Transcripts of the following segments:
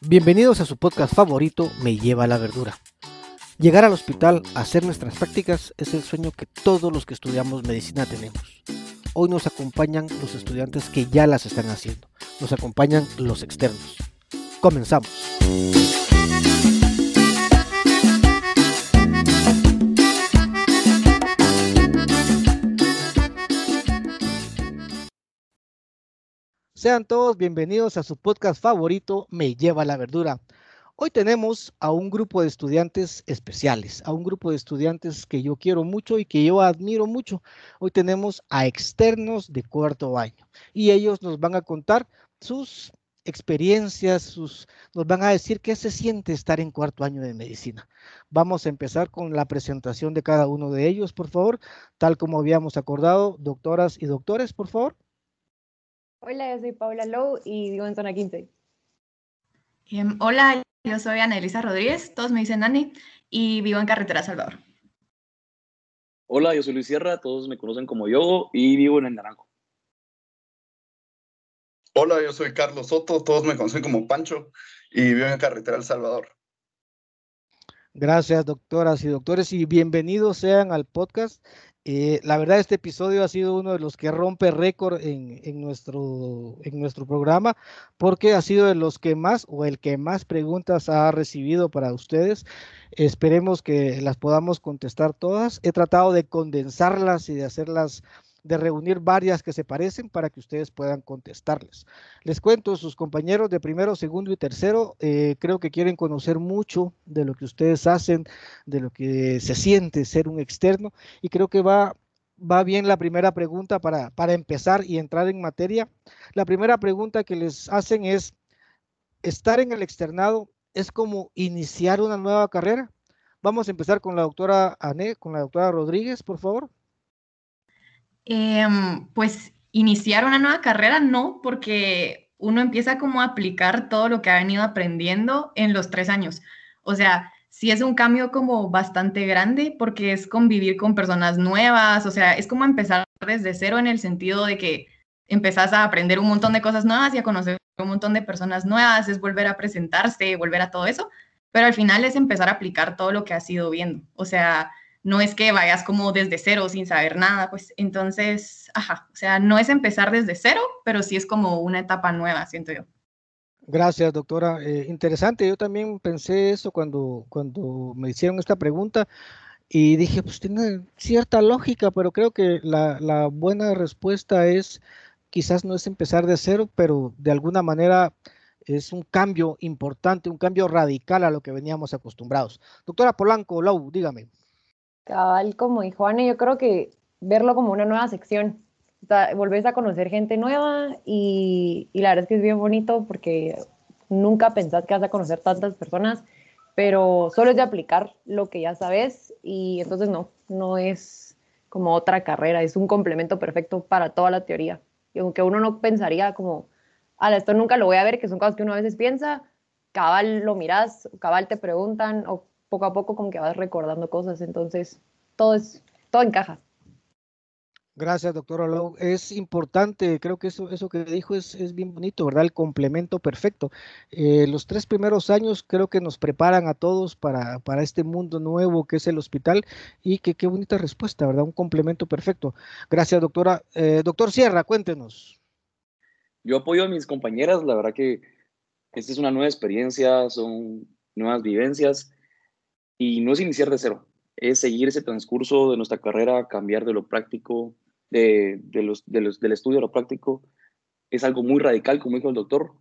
Bienvenidos a su podcast favorito, Me lleva la verdura. Llegar al hospital a hacer nuestras prácticas es el sueño que todos los que estudiamos medicina tenemos. Hoy nos acompañan los estudiantes que ya las están haciendo. Nos acompañan los externos. Comenzamos. Sean todos bienvenidos a su podcast favorito, Me lleva la verdura. Hoy tenemos a un grupo de estudiantes especiales, a un grupo de estudiantes que yo quiero mucho y que yo admiro mucho. Hoy tenemos a externos de cuarto año y ellos nos van a contar sus experiencias, sus, nos van a decir qué se siente estar en cuarto año de medicina. Vamos a empezar con la presentación de cada uno de ellos, por favor, tal como habíamos acordado. Doctoras y doctores, por favor. Hola, yo soy Paula Lowe y vivo en zona 15. Em, hola, yo soy Ana Elisa Rodríguez, todos me dicen Nani y vivo en Carretera Salvador. Hola, yo soy Luis Sierra, todos me conocen como yo y vivo en el Naranjo. Hola, yo soy Carlos Soto, todos me conocen como Pancho y vivo en Carretera El Salvador. Gracias, doctoras y doctores, y bienvenidos sean al podcast eh, la verdad, este episodio ha sido uno de los que rompe récord en, nuestro, en nuestro programa, porque ha sido de los que más o el que más preguntas ha recibido para ustedes. Esperemos que las podamos contestar todas. He tratado de condensarlas y de hacerlas de reunir varias que se parecen para que ustedes puedan contestarles. Les cuento, sus compañeros de primero, segundo y tercero eh, creo que quieren conocer mucho de lo que ustedes hacen, de lo que se siente ser un externo y creo que va, va bien la primera pregunta para, para empezar y entrar en materia. La primera pregunta que les hacen es, ¿estar en el externado es como iniciar una nueva carrera? Vamos a empezar con la doctora Ané, con la doctora Rodríguez, por favor. Em, pues iniciar una nueva carrera no, porque uno empieza como a aplicar todo lo que ha venido aprendiendo en los tres años. O sea, sí es un cambio como bastante grande porque es convivir con personas nuevas, o sea, es como empezar desde cero en el sentido de que empezás a aprender un montón de cosas nuevas y a conocer un montón de personas nuevas, es volver a presentarse, volver a todo eso, pero al final es empezar a aplicar todo lo que has ido viendo. O sea, no es que vayas como desde cero sin saber nada, pues entonces, ajá, o sea, no es empezar desde cero, pero sí es como una etapa nueva, siento yo. Gracias, doctora. Eh, interesante, yo también pensé eso cuando, cuando me hicieron esta pregunta y dije, pues tiene cierta lógica, pero creo que la, la buena respuesta es, quizás no es empezar de cero, pero de alguna manera es un cambio importante, un cambio radical a lo que veníamos acostumbrados. Doctora Polanco, Lau, dígame. Cabal, como dijo Ana, yo creo que verlo como una nueva sección. O sea, volvés a conocer gente nueva y, y, la verdad es que es bien bonito porque nunca pensás que vas a conocer tantas personas, pero solo es de aplicar lo que ya sabes y entonces no, no es como otra carrera, es un complemento perfecto para toda la teoría. Y aunque uno no pensaría como, ah, esto nunca lo voy a ver, que son cosas que uno a veces piensa, cabal lo miras, cabal te preguntan o poco a poco como que vas recordando cosas, entonces todo es, todo encaja. Gracias, doctora Lowe. Es importante, creo que eso, eso que dijo es, es bien bonito, ¿verdad? El complemento perfecto. Eh, los tres primeros años creo que nos preparan a todos para, para este mundo nuevo que es el hospital y que qué bonita respuesta, ¿verdad? Un complemento perfecto. Gracias, doctora. Eh, doctor Sierra, cuéntenos. Yo apoyo a mis compañeras, la verdad que esta es una nueva experiencia, son nuevas vivencias y no es iniciar de cero, es seguir ese transcurso de nuestra carrera, cambiar de lo práctico, de, de los, de los, del estudio a lo práctico. Es algo muy radical, como dijo el doctor.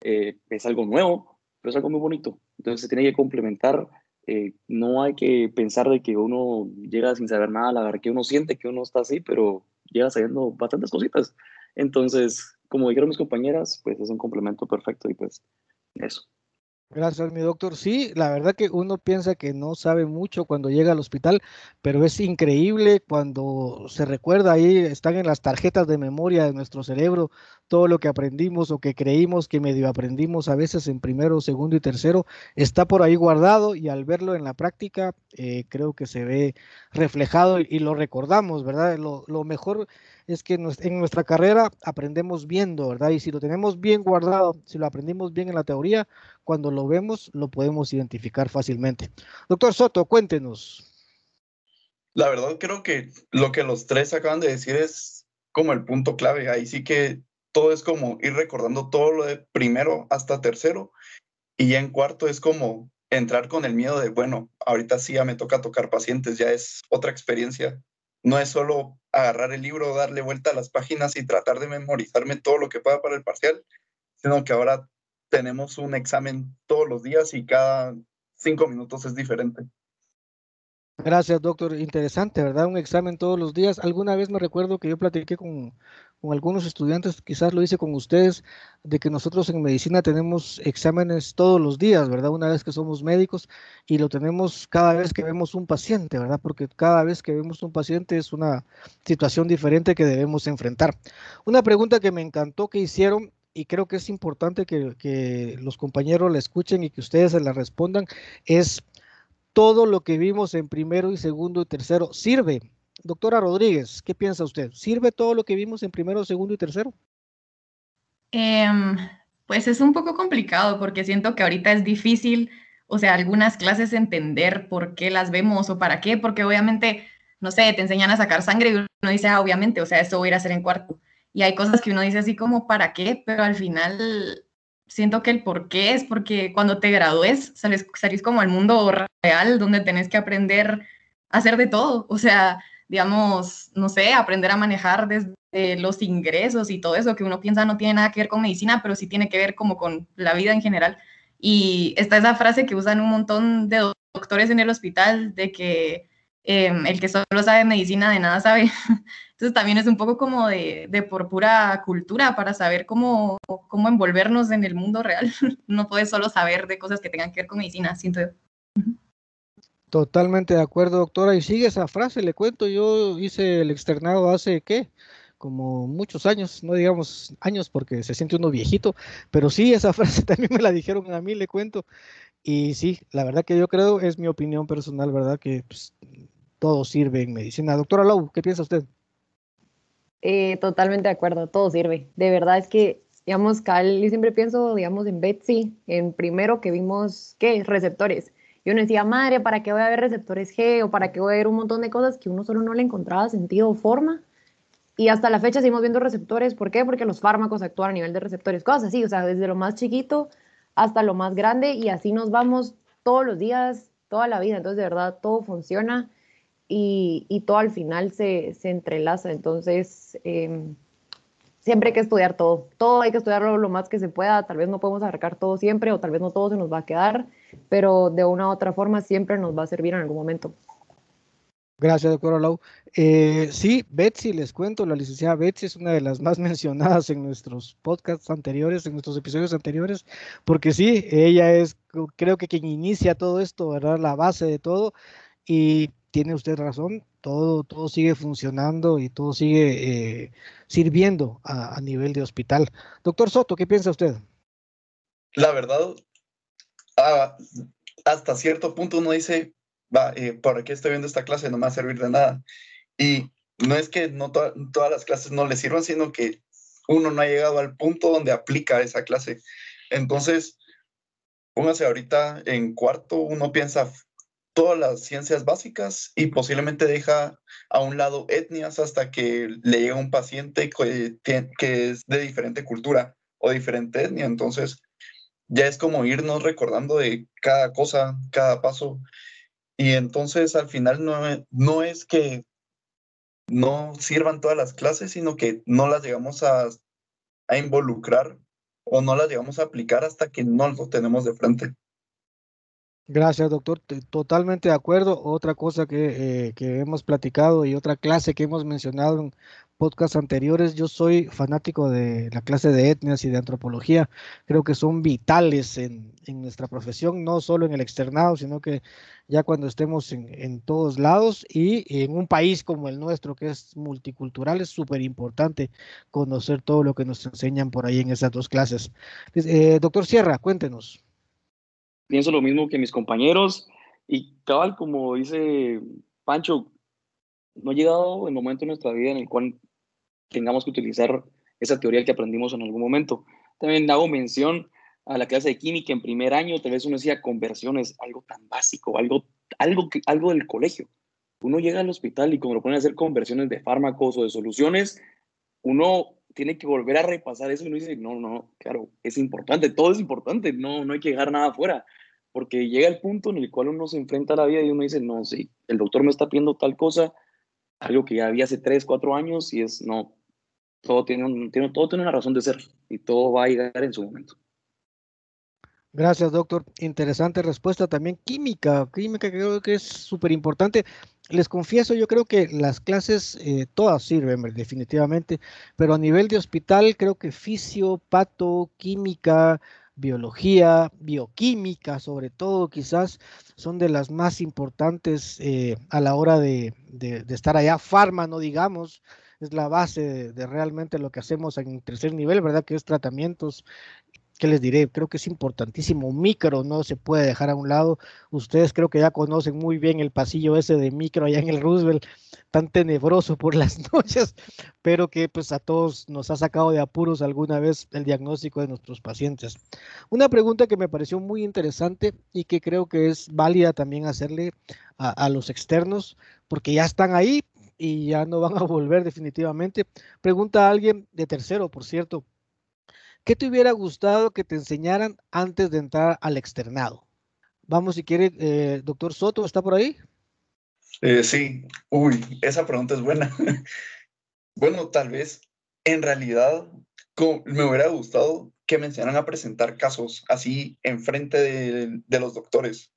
Eh, es algo nuevo, pero es algo muy bonito. Entonces se tiene que complementar. Eh, no hay que pensar de que uno llega sin saber nada, la verdad que uno siente que uno está así, pero llega sabiendo bastantes cositas. Entonces, como dijeron mis compañeras, pues es un complemento perfecto y pues eso. Gracias, mi doctor. Sí, la verdad que uno piensa que no sabe mucho cuando llega al hospital, pero es increíble cuando se recuerda ahí, están en las tarjetas de memoria de nuestro cerebro, todo lo que aprendimos o que creímos que medio aprendimos a veces en primero, segundo y tercero, está por ahí guardado y al verlo en la práctica eh, creo que se ve reflejado y, lo recordamos, ¿verdad? Lo, lo mejor es que en nuestra carrera aprendemos viendo, ¿verdad? Y si lo tenemos bien guardado, si lo aprendimos bien en la teoría, cuando lo vemos lo podemos identificar fácilmente. Doctor Soto, cuéntenos. La verdad creo que lo que los tres acaban de decir es como el punto clave. Ahí sí que todo es como ir recordando todo lo de primero hasta tercero y ya en cuarto es como entrar con el miedo de, bueno, ahorita sí ya me toca tocar pacientes, ya es otra experiencia no es solo agarrar el libro, darle vuelta a las páginas y tratar de memorizarme todo lo que pueda para el parcial, sino que ahora tenemos un examen todos los días y cada cinco minutos es diferente. Gracias, doctor. Interesante, ¿verdad? Un examen todos los días. Alguna vez me recuerdo que yo platiqué con, con, algunos estudiantes, quizás lo hice con ustedes, de que nosotros en medicina tenemos exámenes todos los días, ¿verdad? Una vez que somos médicos y lo tenemos cada vez que vemos un paciente, ¿verdad? Porque cada vez que vemos un paciente es una situación diferente que debemos enfrentar. Una pregunta que me encantó que hicieron y creo que es importante que, los compañeros la escuchen y que ustedes se la respondan es todo lo que vimos en primero y segundo y tercero sirve. Doctora Rodríguez, ¿qué piensa usted? ¿Sirve todo lo que vimos en primero, segundo y tercero? Em, pues es un poco complicado porque siento que ahorita es difícil, o sea, algunas clases entender por qué las vemos o para qué, porque obviamente, no sé, te enseñan a sacar sangre y uno dice, ah, obviamente, o sea, esto voy a ir a hacer en cuarto. Y hay cosas que uno dice así como, ¿para qué? Pero al final siento que el por qué es porque cuando te gradúes sales, salís como al mundo real donde tenés que aprender a hacer de todo. O sea, digamos, no sé, aprender a manejar desde los ingresos y todo eso que uno piensa no tiene nada que ver con medicina, pero sí tiene que ver como con la vida en general. Y está esa frase que usan un montón de doctores en el hospital de que em, el que solo sabe medicina de nada sabe. Entonces también es un poco como de, por pura cultura para saber cómo, cómo envolvernos en el mundo real. No puedes solo saber de cosas que tengan que ver con medicina, siento yo. Totalmente de acuerdo, doctora. Y sigue esa frase, le cuento, yo hice el externado hace, ¿qué? Como muchos años, no digamos años porque se siente uno viejito, pero sí, esa frase también me la dijeron a mí, le cuento. Y sí, la verdad que yo creo, es mi opinión personal, ¿verdad? Que pues, todo sirve en medicina. Doctora Lau, ¿qué piensa usted? Eh, totalmente de acuerdo, todo sirve. De verdad es que, digamos, Cal, yo siempre pienso, digamos, en Betsy, en primero que vimos, ¿qué? Receptores. Yo no decía, madre, ¿para qué voy a ver receptores G o para qué voy a ver un montón de cosas que uno solo no le encontraba sentido o forma? Y hasta la fecha seguimos viendo receptores. ¿Por qué? Porque los fármacos actúan a nivel de receptores, cosas así, o sea, desde lo más chiquito hasta lo más grande y así nos vamos todos los días, toda la vida. Entonces, de verdad, todo funciona y, todo al final se, entrelaza. Entonces, em, siempre hay que estudiar todo. Todo hay que estudiarlo lo más que se pueda. Tal vez no podemos abarcar todo siempre o tal vez no todo se nos va a quedar, pero de una u otra forma siempre nos va a servir en algún momento. Gracias, doctora Lau. Eh, sí, Betsy, les cuento, la licenciada Betsy es una de las más mencionadas en nuestros podcasts anteriores, en nuestros episodios anteriores, porque sí, ella es, creo que quien inicia todo esto, ¿verdad? La base de todo. Y tiene usted razón, todo, todo sigue funcionando y todo sigue eh, sirviendo a, nivel de hospital. Doctor Soto, ¿qué piensa usted? La verdad, hasta cierto punto uno dice, va, eh, ¿por qué estoy viendo esta clase? No me va a servir de nada. Y no es que no todas las clases no le sirvan, sino que uno no ha llegado al punto donde aplica esa clase. Entonces, póngase ahorita en cuarto, uno piensa, todas las ciencias básicas y posiblemente deja a un lado etnias hasta que le llega un paciente que, es de diferente cultura o diferente etnia. Entonces, ya es como irnos recordando de cada cosa, cada paso. Y entonces al final no, no es que no sirvan todas las clases, sino que no las llegamos a, a involucrar o no las llegamos a aplicar hasta que no lo tenemos de frente. Gracias, doctor. Totalmente de acuerdo. Otra cosa que, eh, que, hemos platicado y otra clase que hemos mencionado en podcasts anteriores, yo soy fanático de la clase de etnias y de antropología. Creo que son vitales en, en nuestra profesión, no solo en el externado, sino que ya cuando estemos en, en todos lados y en un país como el nuestro, que es multicultural, es súper importante conocer todo lo que nos enseñan por ahí en esas dos clases. Eh, doctor Sierra, cuéntenos pienso lo mismo que mis compañeros y cabal, como dice Pancho, no ha llegado el momento en nuestra vida en el cual tengamos que utilizar esa teoría que aprendimos en algún momento. También hago mención a la clase de química en primer año, tal vez uno decía conversiones, algo tan básico, algo, algo, que, algo del colegio. Uno llega al hospital y como lo ponen a hacer conversiones de fármacos o de soluciones, uno tiene que volver a repasar eso y uno dice, no, no, claro, es importante, todo es importante, no, no hay que dejar nada afuera porque llega el punto en el cual uno se enfrenta a la vida y uno dice, no, sí, el doctor me está pidiendo tal cosa, algo que ya había hace 3, 4 años y es, no, todo tiene, tiene, todo tiene una razón de ser y todo va a llegar en su momento. Gracias, doctor. Interesante respuesta. También química, química creo que es súper importante. Les confieso, yo creo que las clases eh, todas sirven definitivamente, pero a nivel de hospital creo que fisio, pato, química, biología, bioquímica, sobre todo, quizás son de las más importantes eh, a la hora de, de, estar allá. Farma, no digamos, es la base de, realmente lo que hacemos en tercer nivel, ¿verdad? Que es tratamientos ¿qué les diré? Creo que es importantísimo. Micro no se puede dejar a un lado. Ustedes creo que ya conocen muy bien el pasillo ese de micro allá en el Roosevelt, tan tenebroso por las noches, pero que pues a todos nos ha sacado de apuros alguna vez el diagnóstico de nuestros pacientes. Una pregunta que me pareció muy interesante y que creo que es válida también hacerle a, a los externos, porque ya están ahí y ya no van a volver definitivamente. Pregunta a alguien de tercero, por cierto, ¿Qué te hubiera gustado que te enseñaran antes de entrar al externado? Vamos, si quiere, eh, doctor Soto, ¿está por ahí? Eh, sí, uy, esa pregunta es buena. bueno, tal vez en realidad me hubiera gustado que me enseñaran a presentar casos así enfrente de, de los doctores,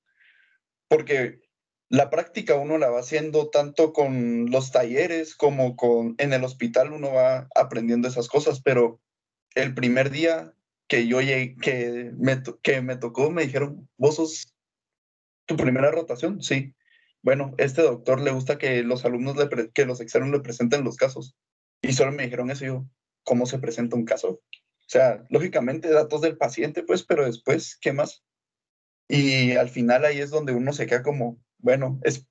porque la práctica uno la va haciendo tanto con los talleres como con en el hospital uno va aprendiendo esas cosas, pero el primer día que yo llegué, que me, que me tocó, me dijeron, ¿vos sos tu primera rotación? Sí. Bueno, este doctor le gusta que los alumnos, le que los externos le presenten los casos. Y solo me dijeron eso, yo, ¿cómo se presenta un caso? O sea, lógicamente datos del paciente, pues, pero después, ¿qué más? Y al final ahí es donde uno se queda como, bueno, es,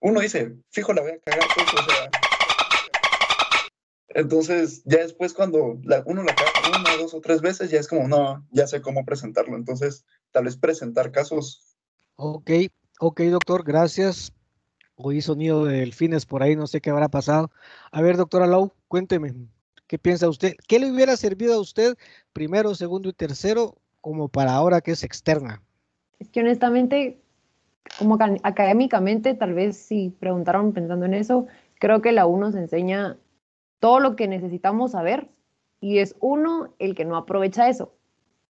uno dice, fijo, la voy a cagar, pues, o sea, entonces, ya después cuando la, uno la caga una, dos o tres veces, ya es como, no, ya sé cómo presentarlo. Entonces, tal vez presentar casos. Ok, ok, doctor, gracias. Oí sonido de delfines por ahí, no sé qué habrá pasado. A ver, doctora Lau, cuénteme, ¿qué piensa usted? ¿Qué le hubiera servido a usted primero, segundo y tercero como para ahora que es externa? Es que honestamente, como académicamente, tal vez si preguntaron pensando en eso, creo que la uno se enseña todo lo que necesitamos saber y es uno el que no aprovecha eso,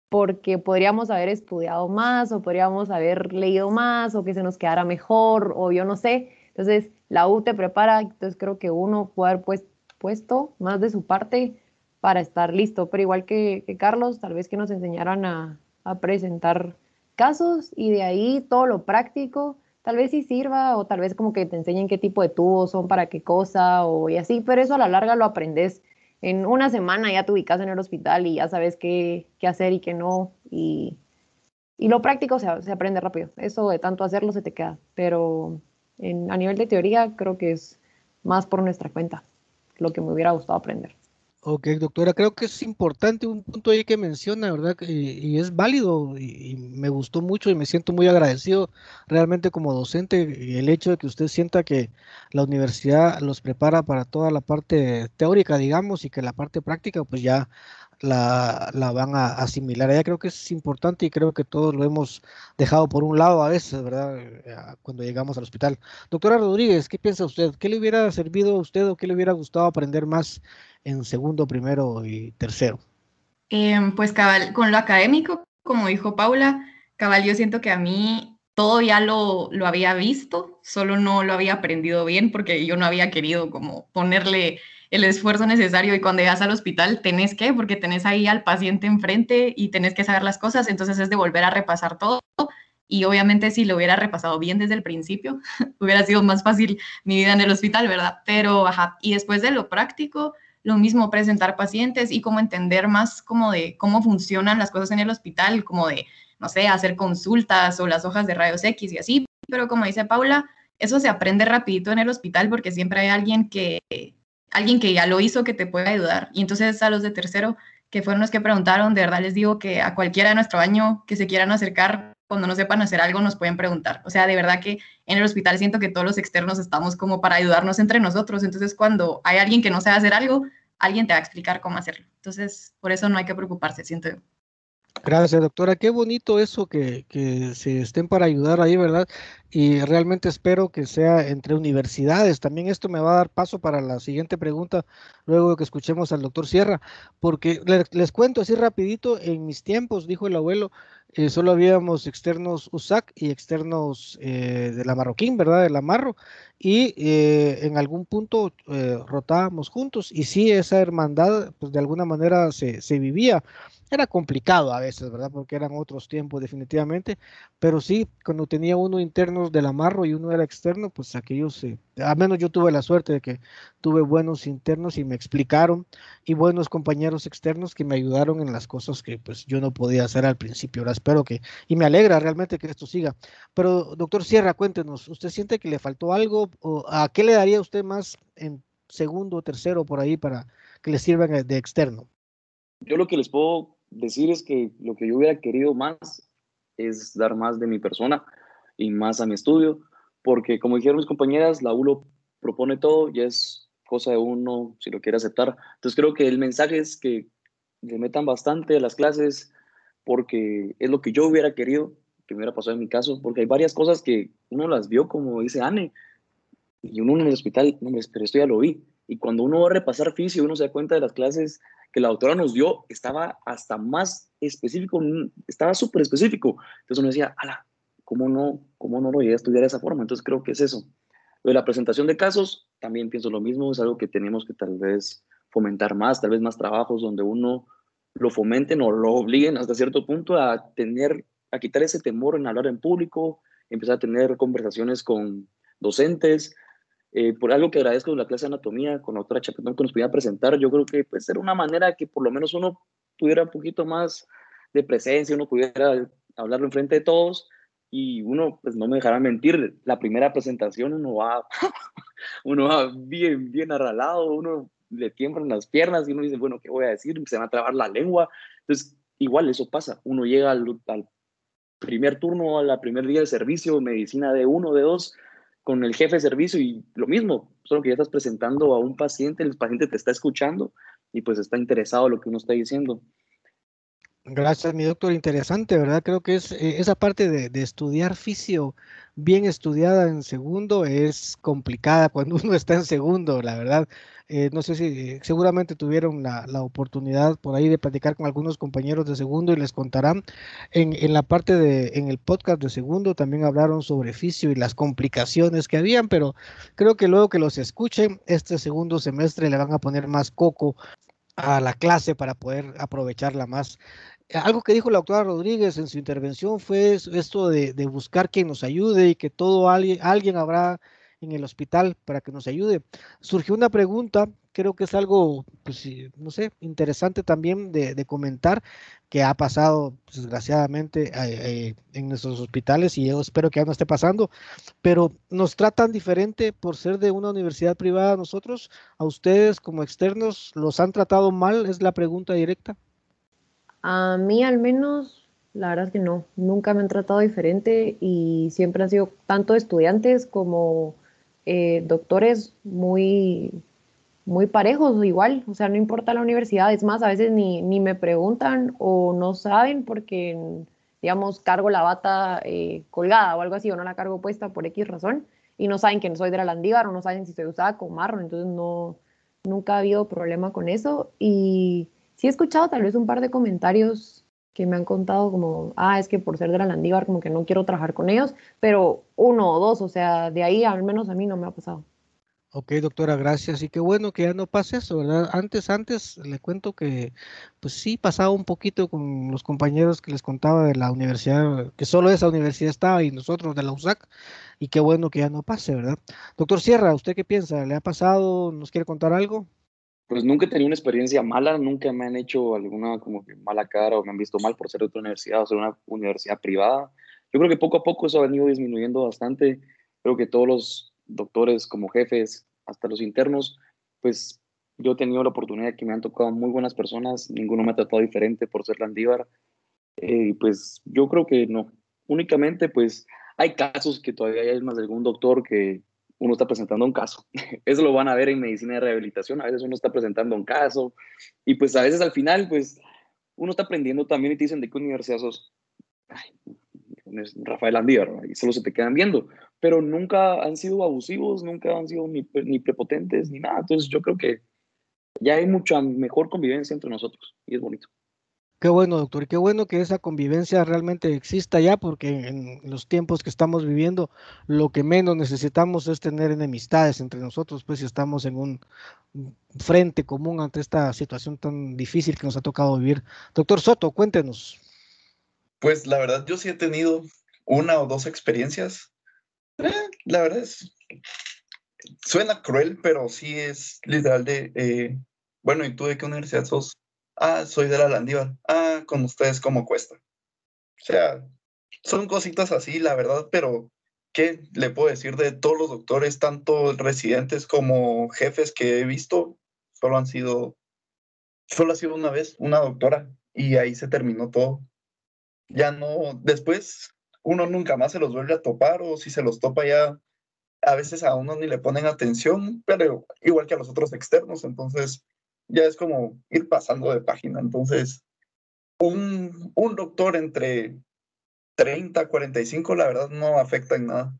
porque podríamos haber estudiado más o podríamos haber leído más o que se nos quedara mejor o yo no sé. Entonces, la U te prepara, entonces creo que uno puede haber pues, puesto más de su parte para estar listo, pero igual que, Carlos, tal vez que nos enseñaran a, a presentar casos y de ahí todo lo práctico tal vez sí sirva o tal vez como que te enseñen qué tipo de tubos son para qué cosa o y así, pero eso a la larga lo aprendes. En una semana ya te ubicas en el hospital y ya sabes qué, qué hacer y qué no. Y, y lo práctico se, aprende rápido. Eso de tanto hacerlo se te queda. Pero en, a nivel de teoría creo que es más por nuestra cuenta lo que me hubiera gustado aprender. Ok, doctora, creo que es importante un punto ahí que menciona, ¿verdad? Y, es válido y, me gustó mucho y me siento muy agradecido realmente como docente el hecho de que usted sienta que la universidad los prepara para toda la parte teórica, digamos, y que la parte práctica pues ya la, van a asimilar. Ya creo que es importante y creo que todos lo hemos dejado por un lado a veces, ¿verdad? Eh, cuando llegamos al hospital. Doctora Rodríguez, ¿qué piensa usted? ¿Qué le hubiera servido a usted o qué le hubiera gustado aprender más en segundo, primero y tercero? Em, pues cabal, con lo académico, como dijo Paula, cabal, yo siento que a mí todo ya lo, lo había visto, solo no lo había aprendido bien porque yo no había querido como ponerle el esfuerzo necesario y cuando llegas al hospital tenés que, porque tenés ahí al paciente enfrente y tenés que saber las cosas, entonces es de volver a repasar todo y obviamente si lo hubiera repasado bien desde el principio, hubiera sido más fácil mi vida en el hospital, ¿verdad? Pero, ajá, y después de lo práctico, lo mismo presentar pacientes y como entender más como de cómo funcionan las cosas en el hospital, como de, no sé, hacer consultas o las hojas de rayos X y así, pero como dice Paula, eso se aprende rapidito en el hospital porque siempre hay alguien que, alguien que ya lo hizo que te puede ayudar. Y entonces a los de tercero, que fueron los que preguntaron, de verdad les digo que a cualquiera de nuestro año que se quieran acercar, cuando no sepan hacer algo nos pueden preguntar. O sea, de verdad que en el hospital siento que todos los externos estamos como para ayudarnos entre nosotros. Entonces, cuando hay alguien que no sabe hacer algo, alguien te va a explicar cómo hacerlo. Entonces, por eso no hay que preocuparse, siento. Gracias, doctora. Qué bonito eso que, que, se estén para ayudar ahí, ¿verdad? Y realmente espero que sea entre universidades. También esto me va a dar paso para la siguiente pregunta, luego que escuchemos al doctor Sierra, porque les, cuento así rapidito, en mis tiempos, dijo el abuelo, eh, solo habíamos externos USAC y externos eh, de la Marroquín, ¿verdad? De la Marro, y eh, en algún punto rotábamos juntos, y sí, esa hermandad, pues de alguna manera se, se vivía era complicado a veces, ¿verdad? Porque eran otros tiempos definitivamente, pero sí, cuando tenía uno internos del amarro y uno era externo, pues aquellos, eh, al menos yo tuve la suerte de que tuve buenos internos y me explicaron y buenos compañeros externos que me ayudaron en las cosas que pues yo no podía hacer al principio. Ahora espero que, y me alegra realmente que esto siga. Pero doctor Sierra, cuéntenos, ¿usted siente que le faltó algo o a qué le daría usted más en segundo o tercero por ahí para que le sirvan de externo? Yo lo que les puedo decir es que lo que yo hubiera querido más es dar más de mi persona y más a mi estudio, porque como dijeron mis compañeras, la ULO propone todo y es cosa de uno si lo quiere aceptar. Entonces creo que el mensaje es que le metan bastante a las clases porque es lo que yo hubiera querido que me hubiera pasado en mi caso, porque hay varias cosas que uno las vio, como dice Anne, y uno en el hospital, no, pero esto ya lo vi. Y cuando uno va a repasar físico, uno se da cuenta de las clases que la doctora nos dio estaba hasta más específico, estaba súper específico. Entonces uno decía, ala, ¿cómo no, ¿cómo no lo llegué a estudiar de esa forma? Entonces creo que es eso. Lo de la presentación de casos, también pienso lo mismo, es algo que tenemos que tal vez fomentar más, tal vez más trabajos donde uno lo fomenten o lo obliguen hasta cierto punto a tener, a quitar ese temor en hablar en público, empezar a tener conversaciones con docentes, eh, por algo que agradezco de la clase de anatomía con la doctora Chapetón que nos pudiera presentar, yo creo que puede ser una manera que por lo menos uno tuviera un poquito más de presencia, uno pudiera hablarlo enfrente de todos y uno, pues no me dejará mentir, la primera presentación uno va, uno va bien, bien arralado, uno le tiemblan las piernas y uno dice, bueno, ¿qué voy a decir? Se va a trabar la lengua. Entonces, igual eso pasa, uno llega al, al primer turno, al primer día de servicio, medicina de uno, de dos, con el jefe de servicio y lo mismo, solo que ya estás presentando a un paciente, el paciente te está escuchando y pues está interesado en lo que uno está diciendo. Gracias, mi doctor. Interesante, ¿verdad? Creo que es eh, esa parte de, estudiar fisio bien estudiada en segundo es complicada cuando uno está en segundo, la verdad. Eh, no sé si seguramente tuvieron la, la, oportunidad por ahí de platicar con algunos compañeros de segundo y les contarán. En, en, la parte de, en el podcast de segundo también hablaron sobre fisio y las complicaciones que habían, pero creo que luego que los escuchen, este segundo semestre le van a poner más coco a la clase para poder aprovecharla más. Algo que dijo la doctora Rodríguez en su intervención fue esto de, buscar quien nos ayude y que todo alguien, alguien habrá en el hospital para que nos ayude. Surgió una pregunta, creo que es algo, pues, no sé, interesante también de, comentar, que ha pasado pues, desgraciadamente eh, eh, en nuestros hospitales y yo espero que ya no esté pasando, pero nos tratan diferente por ser de una universidad privada nosotros, a ustedes como externos, ¿los han tratado mal? Es la pregunta directa. A mí al menos la verdad es que no, nunca me han tratado diferente y siempre han sido tanto estudiantes como eh, doctores muy, muy parejos, igual, o sea, no importa la universidad, es más, a veces ni, ni me preguntan o no saben porque, digamos, cargo la bata eh, colgada o algo así, o no la cargo puesta por X razón, y no saben que no soy de la Landívar o no saben si estoy usada con marro, entonces no, nunca ha habido problema con eso, y sí he escuchado tal vez un par de comentarios que me han contado como, ah, es que por ser de la Landívar como que no quiero trabajar con ellos, pero uno o dos, o sea, de ahí al menos a mí no me ha pasado. Ok, doctora, gracias. Y qué bueno que ya no pase eso, ¿verdad? Antes, antes le cuento que, pues sí, pasaba un poquito con los compañeros que les contaba de la universidad, que solo esa universidad estaba y nosotros de la USAC, y qué bueno que ya no pase, ¿verdad? Doctor Sierra, ¿usted qué piensa? ¿Le ha pasado? ¿Nos quiere contar algo? Pues nunca he tenido una experiencia mala, nunca me han hecho alguna como mala cara o me han visto mal por ser de otra universidad o ser una universidad privada. Yo creo que poco a poco eso ha venido disminuyendo bastante. Creo que todos los doctores como jefes, hasta los internos, pues yo he tenido la oportunidad que me han tocado muy buenas personas, ninguno me ha tratado diferente por ser landívar. Eh, pues yo creo que no. Únicamente, pues hay casos que todavía hay más de algún doctor que uno está presentando un caso. Eso lo van a ver en medicina de rehabilitación. A veces uno está presentando un caso y pues a veces al final, pues uno está aprendiendo también y te dicen de qué universidad sos. Rafael Andívar, y solo se te quedan viendo, pero nunca han sido abusivos, nunca han sido ni, ni prepotentes, ni nada. Entonces yo creo que ya hay mucha mejor convivencia entre nosotros y es bonito. Qué bueno, doctor, qué bueno que esa convivencia realmente exista ya, porque en los tiempos que estamos viviendo, lo que menos necesitamos es tener enemistades entre nosotros, pues si estamos en un frente común ante esta situación tan difícil que nos ha tocado vivir. Doctor Soto, cuéntenos. Pues la verdad, yo sí he tenido una o dos experiencias. Eh, la verdad es, suena cruel, pero sí es literal de, eh, bueno, ¿y tú de qué universidad sos? Ah, soy de la Landívar. Ah, con ustedes, ¿cómo cuesta? O sea, son cositas así, la verdad, pero ¿qué le puedo decir de todos los doctores, tanto residentes como jefes que he visto? Solo han sido, solo ha sido una vez una doctora y ahí se terminó todo ya no, después uno nunca más se los vuelve a topar o si se los topa ya a veces a uno ni le ponen atención, pero igual que a los otros externos, entonces ya es como ir pasando de página. Entonces, un, un doctor entre 30, 45, la verdad no afecta en nada.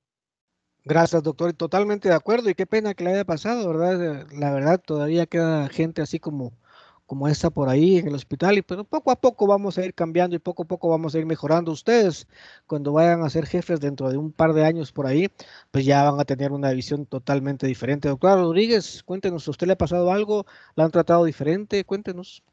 Gracias, doctor. Totalmente de acuerdo. Y qué pena que le haya pasado, ¿verdad? La verdad, todavía queda gente así como como esta por ahí en el hospital, y pero poco a poco vamos a ir cambiando y poco a poco vamos a ir mejorando. Ustedes, cuando vayan a ser jefes dentro de un par de años por ahí, pues ya van a tener una visión totalmente diferente. Doctora Rodríguez, cuéntenos, ¿a usted le ha pasado algo? ¿La han tratado diferente? Cuéntenos.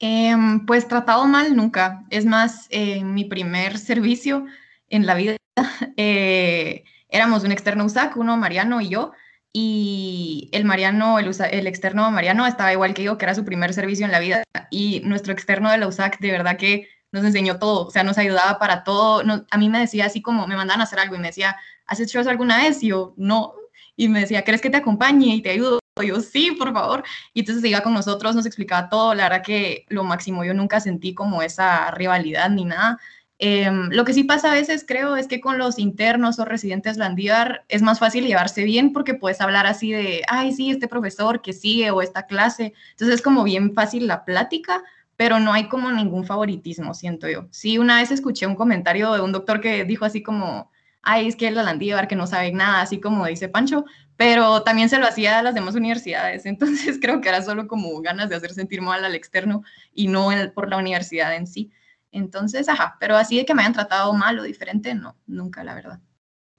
Em, pues tratado mal nunca. Es más, en mi primer servicio en la vida, eh, éramos un externo USAC, uno Mariano y yo, y el Mariano, el, el, externo Mariano estaba igual que yo, que era su primer servicio en la vida, y nuestro externo de la USAC de verdad que nos enseñó todo, o sea, nos ayudaba para todo. a mí me decía así como, me mandaban a hacer algo y me decía, ¿has hecho eso alguna vez? Y yo, no. Y me decía, ¿crees que te acompañe y te ayudo? Y yo, sí, por favor. Y entonces iba con nosotros, nos explicaba todo. La verdad que lo máximo, yo nunca sentí como esa rivalidad ni nada. Em, lo que sí pasa a veces, creo, es que con los internos o residentes Landívar es más fácil llevarse bien porque puedes hablar así de, ay, sí, este profesor que sigue o esta clase. Entonces es como bien fácil la plática, pero no hay como ningún favoritismo, siento yo. Sí, una vez escuché un comentario de un doctor que dijo así como, ay, es que es la Landívar que no sabe nada, así como dice Pancho, pero también se lo hacía a las demás universidades. Entonces creo que era solo como ganas de hacer sentir mal al externo y no por la universidad en sí. Entonces, ajá, pero así de que me hayan tratado mal o diferente, no, nunca, la verdad.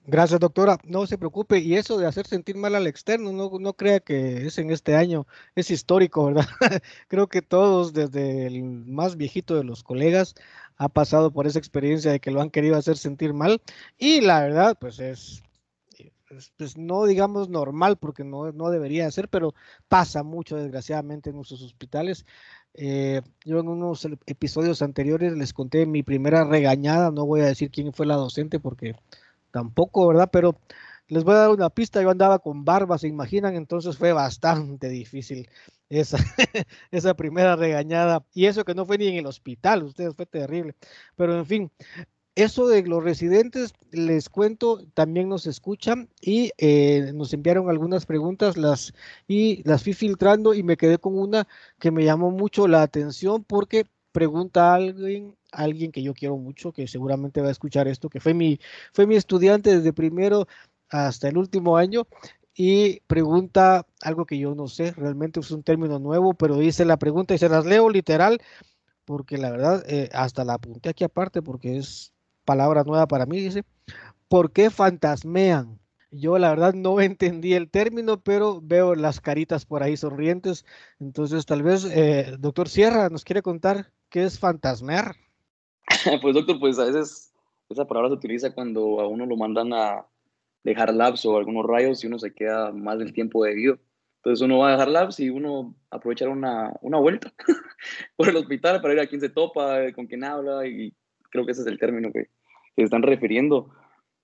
Gracias, doctora. No se preocupe. Y eso de hacer sentir mal al externo, no, no crea que es en este año, es histórico, ¿verdad? Creo que todos, desde el más viejito de los colegas, ha pasado por esa experiencia de que lo han querido hacer sentir mal. Y la verdad, pues es, pues no digamos normal, porque no, no debería ser, pero pasa mucho, desgraciadamente, en nuestros hospitales. Eh, yo en unos episodios anteriores les conté mi primera regañada, no voy a decir quién fue la docente porque tampoco, ¿verdad? Pero les voy a dar una pista, yo andaba con barba, se imaginan, entonces fue bastante difícil esa, esa primera regañada. Y eso que no fue ni en el hospital, ustedes fue terrible. Pero en fin, eso de los residentes, les cuento, también nos escuchan y eh, nos enviaron algunas preguntas las, y las fui filtrando y me quedé con una que me llamó mucho la atención porque pregunta a alguien, alguien que yo quiero mucho, que seguramente va a escuchar esto, que fue mi, fue mi estudiante desde primero hasta el último año y pregunta algo que yo no sé, realmente es un término nuevo, pero dice la pregunta y se las leo literal porque la verdad, eh, hasta la apunté aquí aparte porque es palabra nueva para mí, dice, ¿por qué fantasmean? Yo la verdad no entendí el término, pero veo las caritas por ahí sonrientes. Entonces, tal vez, eh, doctor Sierra, nos quiere contar qué es fantasmear. pues, doctor, pues a veces esa palabra se utiliza cuando a uno lo mandan a dejar labs o algunos rayos y uno se queda más del tiempo debido. Entonces uno va a dejar labs y uno aprovechar una, una vuelta por el hospital para ir a quién se topa, con quién habla y creo que ese es el término que, que están refiriendo.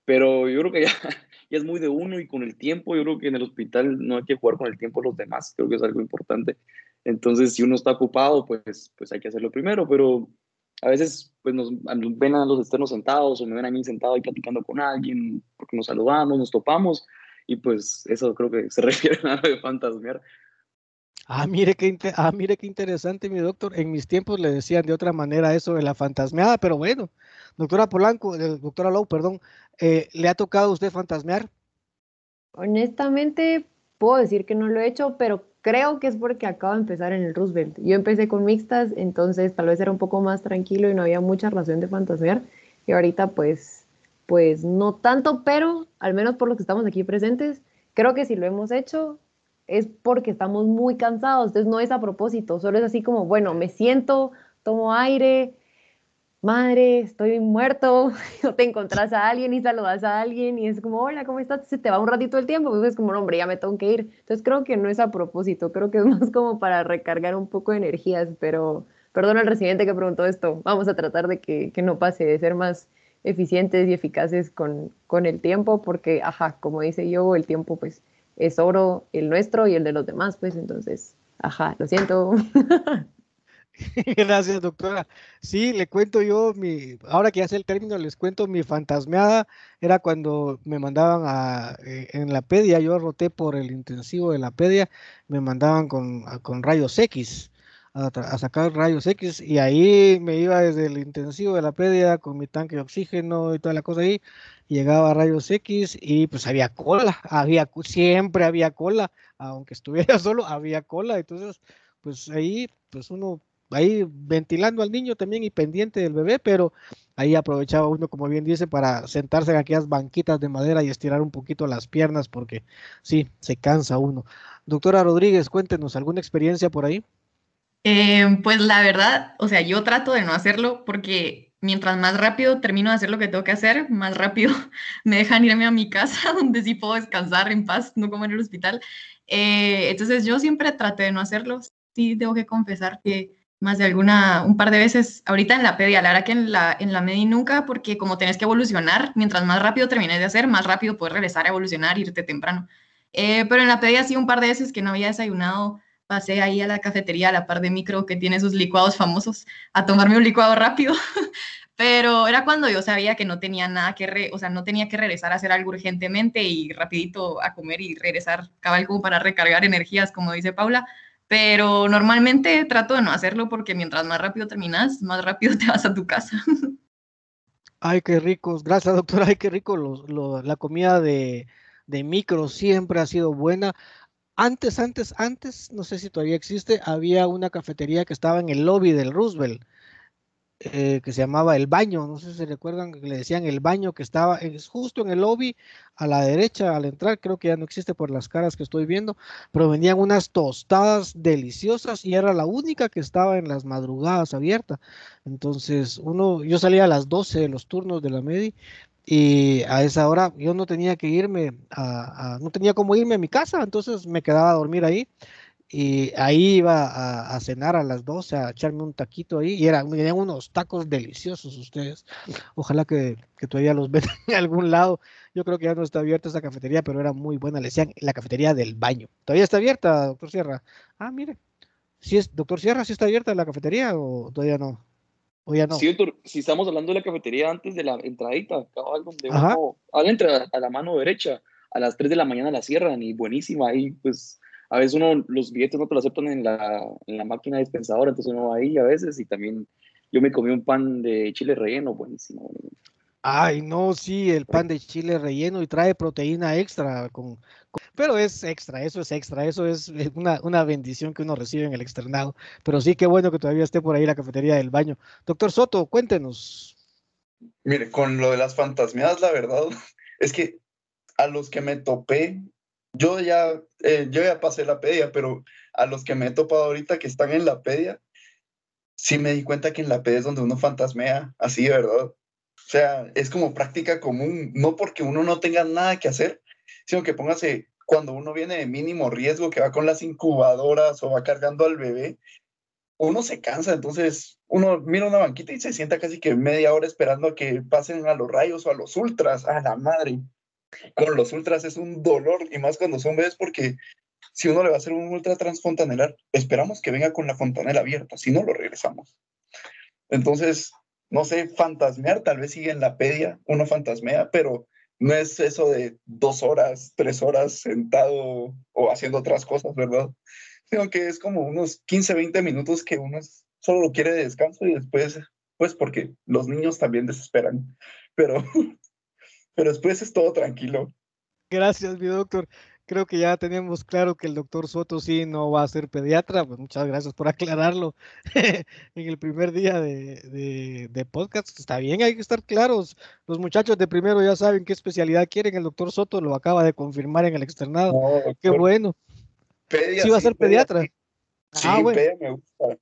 Pero yo creo que ya, es muy de uno y con el tiempo, yo creo que en el hospital no hay que jugar con el tiempo de los demás, creo que es algo importante. Entonces, si uno está ocupado, pues, pues hay que hacerlo primero, pero a veces pues nos ven a los externos sentados o me ven a mí sentado ahí platicando con alguien porque nos saludamos, nos topamos y pues eso creo que se refiere a algo de fantasmear. Ah, mire qué, ah, mire qué interesante, mi doctor. En mis tiempos le decían de otra manera eso de la fantasmeada, pero bueno, doctora Polanco, eh, doctora Lowe, perdón, eh, ¿le ha tocado a usted fantasmear? Honestamente, puedo decir que no lo he hecho, pero creo que es porque acabo de empezar en el Roosevelt. Yo empecé con mixtas, entonces tal vez era un poco más tranquilo y no había mucha razón de fantasear. Y ahorita pues, pues no tanto, pero al menos por lo que estamos aquí presentes, creo que si lo hemos hecho es porque estamos muy cansados. Entonces no es a propósito, solo es así como, bueno, me siento, tomo aire, madre, estoy muerto, o te encontrás a alguien y saludas a alguien y es como, hola, ¿cómo estás? Se te va un ratito el tiempo, pues es como, hombre, ya me tengo que ir. Entonces creo que no es a propósito, creo que es más como para recargar un poco de energías, pero perdón al residente que preguntó esto, vamos a tratar de que, que no pase, de ser más eficientes y eficaces con, con el tiempo, porque, ajá, como dice yo, el tiempo pues es oro, el nuestro y el de los demás, pues entonces, ajá, lo siento. Gracias, doctora. Sí, le cuento yo, mi, ahora que ya sé el término, les cuento mi fantasmeada. Era cuando me mandaban a, eh, en la pedia, yo roté por el intensivo de la pedia, me mandaban con, con rayos X, a, a, sacar rayos X, y ahí me iba desde el intensivo de la pedia con mi tanque de oxígeno y toda la cosa ahí, llegaba rayos X y pues había cola, había, siempre había cola, aunque estuviera solo, había cola, entonces pues ahí pues uno ahí ventilando al niño también y pendiente del bebé, pero ahí aprovechaba uno, como bien dice, para sentarse en aquellas banquitas de madera y estirar un poquito las piernas, porque sí, se cansa uno. Doctora Rodríguez, cuéntenos, ¿alguna experiencia por ahí? Eh, pues la verdad, o sea, yo trato de no hacerlo porque mientras más rápido termino de hacer lo que tengo que hacer, más rápido me dejan irme a mi casa donde sí puedo descansar en paz, no como en el hospital. Eh, entonces yo siempre traté de no hacerlo. Sí, tengo que confesar que más de alguna, un par de veces, ahorita en la pedia, la verdad que en la, en la medi nunca, porque como tenés que evolucionar, mientras más rápido termines de hacer, más rápido puedes regresar a evolucionar, irte temprano. Eh, pero en la pedia sí un par de veces que no había desayunado, pasé ahí a la cafetería, a la par de micro que tiene sus licuados famosos, a tomarme un licuado rápido, pero era cuando yo sabía que no tenía nada que, o sea, no tenía que regresar a hacer algo urgentemente y rapidito a comer y regresar cabal como para recargar energías, como dice Paula, pero normalmente trato de no hacerlo porque mientras más rápido terminas, más rápido te vas a tu casa. Ay, qué ricos. Gracias, doctora. Ay, qué rico. la comida de, de micro siempre ha sido buena. Antes, antes, antes, no sé si todavía existe, había una cafetería que estaba en el lobby del Roosevelt eh, que se llamaba El Baño, no sé si recuerdan que le decían El Baño, que estaba justo en el lobby a la derecha al entrar, creo que ya no existe por las caras que estoy viendo, pero venían unas tostadas deliciosas y era la única que estaba en las madrugadas abierta. Entonces, uno, yo salía a las 12 de los turnos de la MEDI y a esa hora yo no tenía que irme a, no tenía cómo irme a mi casa, entonces me quedaba a dormir ahí y ahí iba a, cenar a las 12, a echarme un taquito ahí, y eran, unos tacos deliciosos ustedes. Ojalá que, todavía los ven en algún lado. Yo creo que ya no está abierta esa cafetería, pero era muy buena. Le decían la cafetería del baño. ¿Todavía está abierta, doctor Sierra? Ah, mire. ¿Sí es, doctor Sierra, ¿sí está abierta la cafetería o todavía no? ¿O ya no? Sí, doctor, si estamos hablando de la cafetería antes de la entradita, cabal, donde uno, a a la mano derecha, a las 3 de la mañana la cierran y buenísima, ahí pues a veces uno los billetes no te los aceptan en la, en la máquina dispensadora, entonces uno va ahí a veces y también yo me comí un pan de chile relleno, buenísimo. Ay, no, sí, el pan de chile relleno y trae proteína extra, con, pero es extra, eso es extra, eso es eh, una, una, bendición que uno recibe en el externado. Pero sí, qué bueno que todavía esté por ahí la cafetería del baño. Doctor Soto, cuéntenos. Mire, con lo de las fantasmiadas, la verdad es que a los que me topé, yo ya, eh, yo ya pasé la pedia, pero a los que me he topado ahorita que están en la pedia, sí me di cuenta que en la pedia es donde uno fantasmea, así, ¿verdad? Sea, es como práctica común, no porque uno no tenga nada que hacer, sino que póngase, cuando uno viene de mínimo riesgo, que va con las incubadoras o va cargando al bebé, uno se cansa, entonces uno mira una banquita y se sienta casi que media hora esperando a que pasen a los rayos o a los ultras, a la madre. Con los ultras es un dolor, y más cuando son bebés, porque si uno le va a hacer un ultra transfontanelar, esperamos que venga con la fontanela abierta, si no lo regresamos. Entonces, no sé, fantasmear, tal vez sigue en la pedia, uno fantasmea, pero no es eso de dos horas, tres horas sentado o haciendo otras cosas, ¿verdad? Sino que es como unos 15, 20 minutos que uno solo lo quiere de descanso y después, pues porque los niños también desesperan, pero, pero después es todo tranquilo. Gracias, mi doctor creo que ya tenemos claro que el doctor Soto sí no va a ser pediatra. Pues muchas gracias por aclararlo en el primer día de, de, podcast. Está bien, hay que estar claros. Los muchachos de primero ya saben qué especialidad quieren. El doctor Soto lo acaba de confirmar en el externado. qué bueno. sí va a ser pediatra. Sí, ah, bueno. me gusta.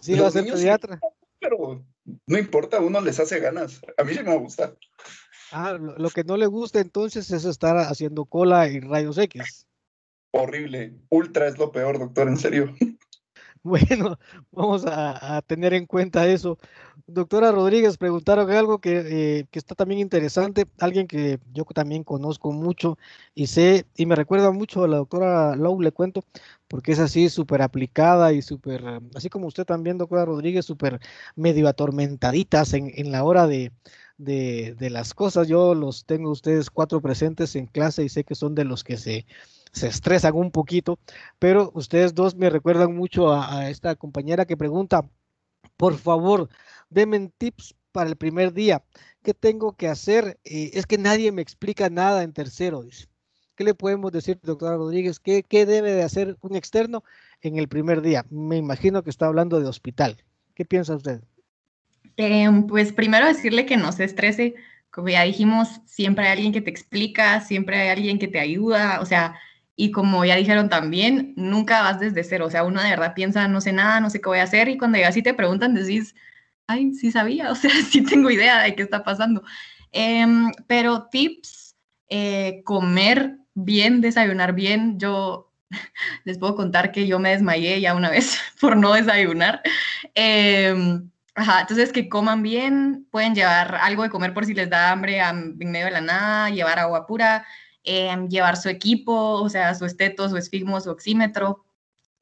Sí va a ser pediatra. pero no importa, uno les hace ganas. A mí sí me gusta. Ah, lo, que no le gusta entonces es estar haciendo cola y rayos X. Horrible. Ultra es lo peor, doctor, en serio. Bueno, vamos a, tener en cuenta eso. Doctora Rodríguez, preguntaron algo que, eh, que, está también interesante, alguien que yo también conozco mucho y sé, y me recuerda mucho a la doctora Lowe, le cuento, porque es así súper aplicada y súper, así como usted también, doctora Rodríguez, súper medio atormentaditas en, en la hora de, de, las cosas. Yo los tengo ustedes cuatro presentes en clase y sé que son de los que se, se estresan un poquito, pero ustedes dos me recuerdan mucho a, esta compañera que pregunta, por favor, denme tips para el primer día. ¿Qué tengo que hacer? Eh, es que nadie me explica nada en tercero, dice. ¿Qué le podemos decir, doctora Rodríguez? ¿Qué, ¿Qué, debe de hacer un externo en el primer día? Me imagino que está hablando de hospital. ¿Qué piensa usted? Em, pues primero decirle que no se estrese, como ya dijimos, siempre hay alguien que te explica, siempre hay alguien que te ayuda, o sea, y como ya dijeron también, nunca vas desde cero, o sea, uno de verdad piensa, no sé nada, no sé qué voy a hacer, y cuando llegas y te preguntan, decís, ay, sí sabía, o sea, sí tengo idea de qué está pasando. Em, pero tips, eh, comer bien, desayunar bien, yo les puedo contar que yo me desmayé ya una vez por no desayunar. Eh, Ajá, entonces que coman bien, pueden llevar algo de comer por si les da hambre en medio de la nada, llevar agua pura, em, llevar su equipo, o sea, su esteto, su esfigmo, su oxímetro.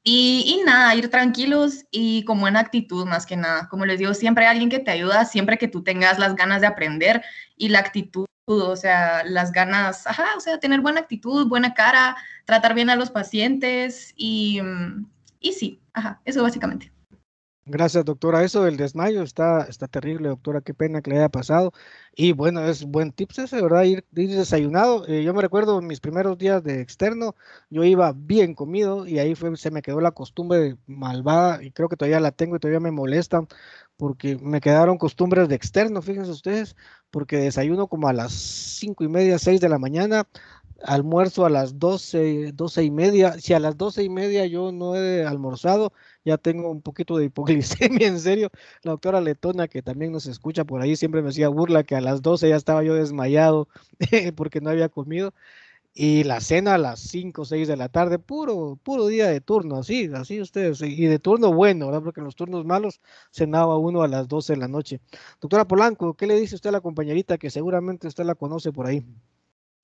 Y, y, nada, ir tranquilos y con buena actitud más que nada. Como les digo, siempre hay alguien que te ayuda, siempre que tú tengas las ganas de aprender y la actitud, o sea, las ganas, ajá, o sea, tener buena actitud, buena cara, tratar bien a los pacientes y, y sí, ajá, eso básicamente. Gracias, doctora. Eso del desmayo está, está terrible, doctora. Qué pena que le haya pasado. Y bueno, es buen tips ese, ¿verdad? Ir, desayunado. Eh, yo me recuerdo mis primeros días de externo, yo iba bien comido y ahí fue, se me quedó la costumbre malvada y creo que todavía la tengo y todavía me molesta porque me quedaron costumbres de externo, fíjense ustedes, porque desayuno como a las cinco y media, seis de la mañana, almuerzo a las doce, doce y media. Si a las doce y media yo no he almorzado, ya tengo un poquito de hipoglicemia, en serio. La doctora Letona, que también nos escucha por ahí, siempre me hacía burla que a las 12 ya estaba yo desmayado porque no había comido. Y la cena a las 5 o 6 de la tarde, puro, puro día de turno, así, así ustedes. Y de turno bueno, ¿verdad? Porque en los turnos malos cenaba uno a las 12 de la noche. Doctora Polanco, ¿qué le dice usted a la compañerita que seguramente usted la conoce por ahí?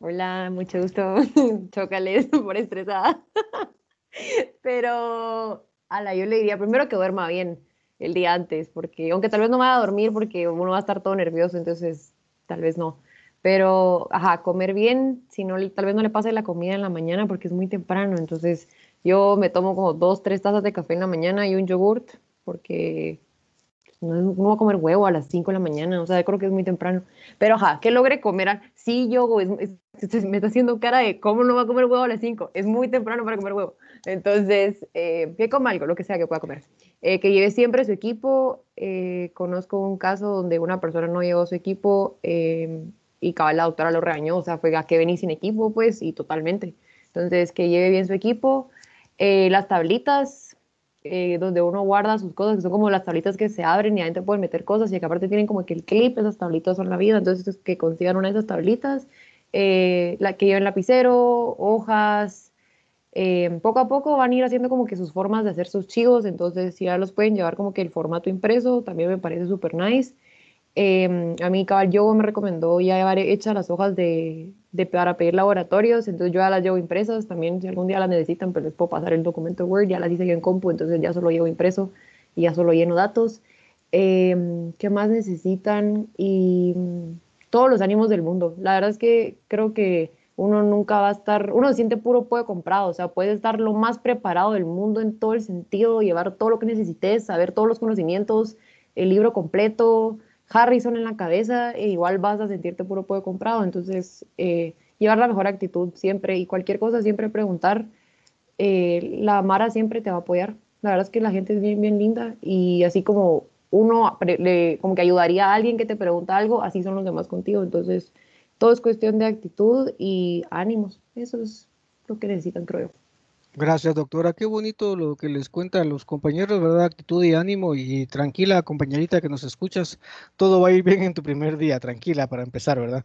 Hola, mucho gusto. Chócales por estresada. Pero ala, yo le diría primero que duerma bien el día antes, porque aunque tal vez no vaya a dormir porque uno va a estar todo nervioso, entonces tal vez no. Pero, ajá, comer bien, si no, tal vez no le pase la comida en la mañana porque es muy temprano, entonces yo me tomo como dos, tres tazas de café en la mañana y un yogurt, porque no, va a comer huevo a las 5 de la mañana, o sea, creo que es muy temprano. Pero ajá, que logre comer, sí, yo, me está haciendo cara de cómo no va a comer huevo a las 5, es muy temprano para comer huevo. Entonces, eh, que coma algo, lo que sea que pueda comer. Eh, que lleve siempre su equipo. Eh, conozco un caso donde una persona no llevó su equipo em, y cabal la doctora lo regañó, o sea, fue a que venís sin equipo, pues, y totalmente. Entonces, que lleve bien su equipo. las tablitas, donde uno guarda sus cosas, que son como las tablitas que se abren y adentro pueden meter cosas y que aparte tienen como que el clip, esas tablitas son la vida, entonces que consigan una de esas tablitas, la que lleven lapicero, hojas, eh, poco a poco van a ir haciendo como que sus formas de hacer sus chivos, entonces ya los pueden llevar como que el formato impreso, también me parece súper nice. Eh, a mí Cabal Yogo me recomendó ya llevar hechas las hojas de, de, para pedir laboratorios, entonces yo ya las llevo impresas, también si algún día las necesitan, pero les puedo pasar el documento Word, ya las hice yo en compu, entonces ya solo llevo impreso y ya solo lleno datos. Eh, ¿Qué más necesitan? Y mm, todos los ánimos del mundo. La verdad es que creo que uno nunca va a estar, uno se siente puro puede comprado, o sea, puede estar lo más preparado del mundo en todo el sentido, llevar todo lo que necesites, saber todos los conocimientos, el libro completo, Harrison en la cabeza, e igual vas a sentirte puro puede comprado, entonces eh, llevar la mejor actitud siempre y cualquier cosa siempre preguntar, eh, la Mara siempre te va a apoyar, la verdad es que la gente es bien, bien linda y así como uno como que ayudaría a alguien que te pregunta algo, así son los demás contigo, entonces todo es cuestión de actitud y ánimos. Eso es lo que necesitan, creo yo. Gracias, doctora. Qué bonito lo que les cuentan los compañeros, ¿verdad? Actitud y ánimo y tranquila, compañerita que nos escuchas. Todo va a ir bien en tu primer día, tranquila para empezar, ¿verdad?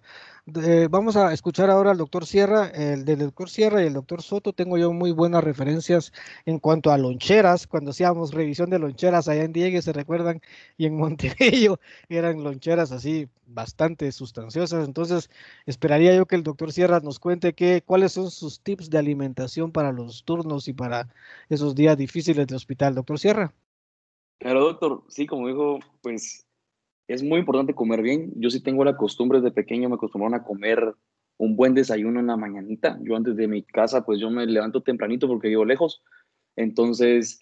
vamos a escuchar ahora al doctor Sierra. El del doctor Sierra y el doctor Soto tengo yo muy buenas referencias en cuanto a loncheras. Cuando hacíamos revisión de loncheras allá en Diegues, se recuerdan, y en Montevideo eran loncheras así bastante sustanciosas. Entonces, esperaría yo que el doctor Sierra nos cuente qué, cuáles son sus tips de alimentación para los turnos y para esos días difíciles de hospital. Doctor Sierra. Claro, doctor. Sí, como dijo, pues es muy importante comer bien. Yo sí tengo la costumbre desde pequeño, me acostumbraron a comer un buen desayuno en la mañanita. Yo antes de mi casa, pues yo me levanto tempranito porque vivo lejos. Entonces,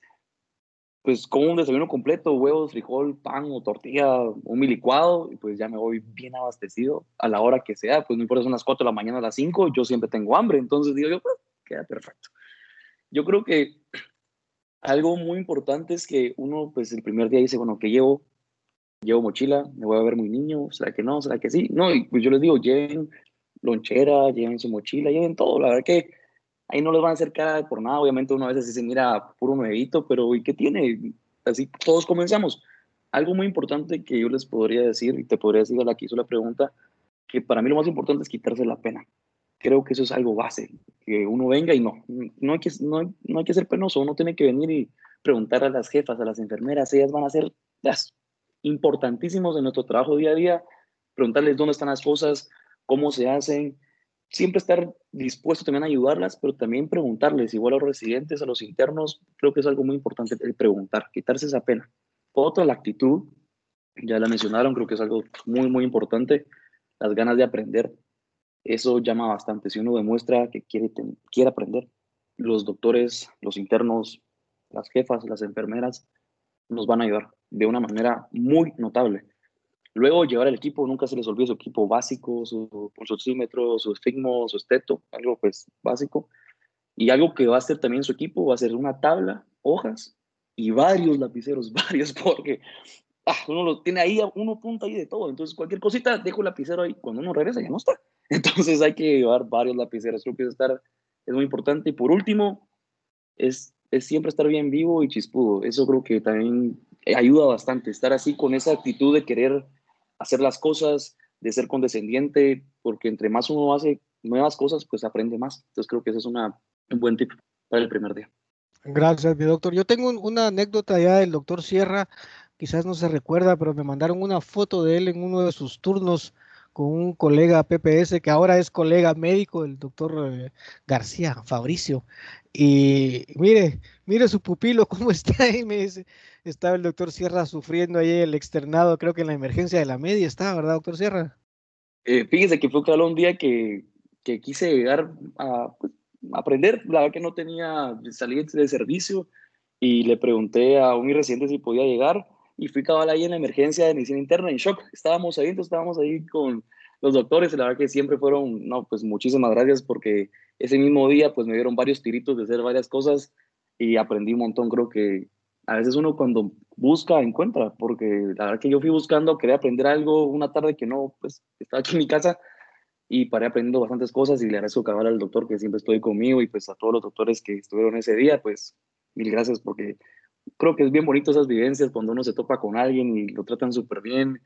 pues como un desayuno completo, huevos, frijol, pan o tortilla, un mi licuado, y pues ya me voy bien abastecido a la hora que sea. Pues no importa, son las 4 de la mañana a las 5, yo siempre tengo hambre. Entonces digo yo, pues queda perfecto. Yo creo que algo muy importante es que uno, pues el primer día dice, bueno, ¿qué llevo? llevo mochila, me voy a ver muy niño, ¿será que no? ¿Será que sí? No, y pues yo les digo, lleven lonchera, lleven su mochila, lleven todo. La verdad que ahí no les van a hacer cara por nada. Obviamente uno a veces dice, mira, puro medito, pero ¿y qué tiene? Así todos comenzamos. Algo muy importante que yo les podría decir, y te podría decir a la que hizo la pregunta, que para mí lo más importante es quitarse la pena. Creo que eso es algo base, que uno venga y no, no hay que, no, no hay que ser penoso, uno tiene que venir y preguntar a las jefas, a las enfermeras, ellas van a ser las importantísimos en nuestro trabajo día a día, preguntarles dónde están las cosas, cómo se hacen, siempre estar dispuesto también a ayudarlas, pero también preguntarles, igual a los residentes, a los internos, creo que es algo muy importante el preguntar, quitarse esa pena. Otra, la actitud, ya la mencionaron, creo que es algo muy, muy importante, las ganas de aprender, eso llama bastante, si uno demuestra que quiere, quiere aprender, los doctores, los internos, las jefas, las enfermeras, nos van a ayudar de una manera muy notable. Luego llevar el equipo, nunca se les olvide su equipo básico, su pulsoxímetro, su estigmo, su esteto, algo pues básico. Y algo que va a hacer también su equipo va a ser una tabla, hojas y varios lapiceros, varios, porque ah, uno lo tiene ahí, uno punta ahí de todo. Entonces cualquier cosita, dejo el lapicero ahí, cuando uno regresa ya no está. Entonces hay que llevar varios lapiceros, creo que estar, es muy importante. Y por último, es es siempre estar bien vivo y chispudo. Eso creo que también ayuda bastante, estar así con esa actitud de querer hacer las cosas, de ser condescendiente, porque entre más uno hace nuevas cosas, pues aprende más. Entonces creo que eso es una, un buen tip para el primer día. Gracias, mi doctor. Yo tengo una anécdota ya del doctor Sierra, quizás no se recuerda, pero me mandaron una foto de él en uno de sus turnos con un colega PPS que ahora es colega médico, el doctor eh, García, Fabricio. Y mire, mire su pupilo, cómo está ahí, me dice, estaba el doctor Sierra sufriendo ahí el externado, creo que en la emergencia de la media está, ¿verdad, doctor Sierra? Eh, fíjese que fue claro un día que, que quise llegar a, pues, aprender, la verdad que no tenía salida de servicio y le pregunté a un residente si podía llegar y fui cabal ahí en la emergencia de medicina interna en shock. Estábamos ahí, entonces estábamos ahí con los doctores, y la verdad que siempre fueron, no, pues muchísimas gracias porque ese mismo día pues me dieron varios tiritos de hacer varias cosas y aprendí un montón, creo que a veces uno cuando busca encuentra, porque la verdad que yo fui buscando, quería aprender algo una tarde que no, pues estaba aquí en mi casa y paré aprendiendo bastantes cosas y le agradezco cabal al doctor que siempre estoy conmigo y pues a todos los doctores que estuvieron ese día, pues mil gracias porque creo que es bien bonito esas vivencias cuando uno se topa con alguien y lo tratan súper bien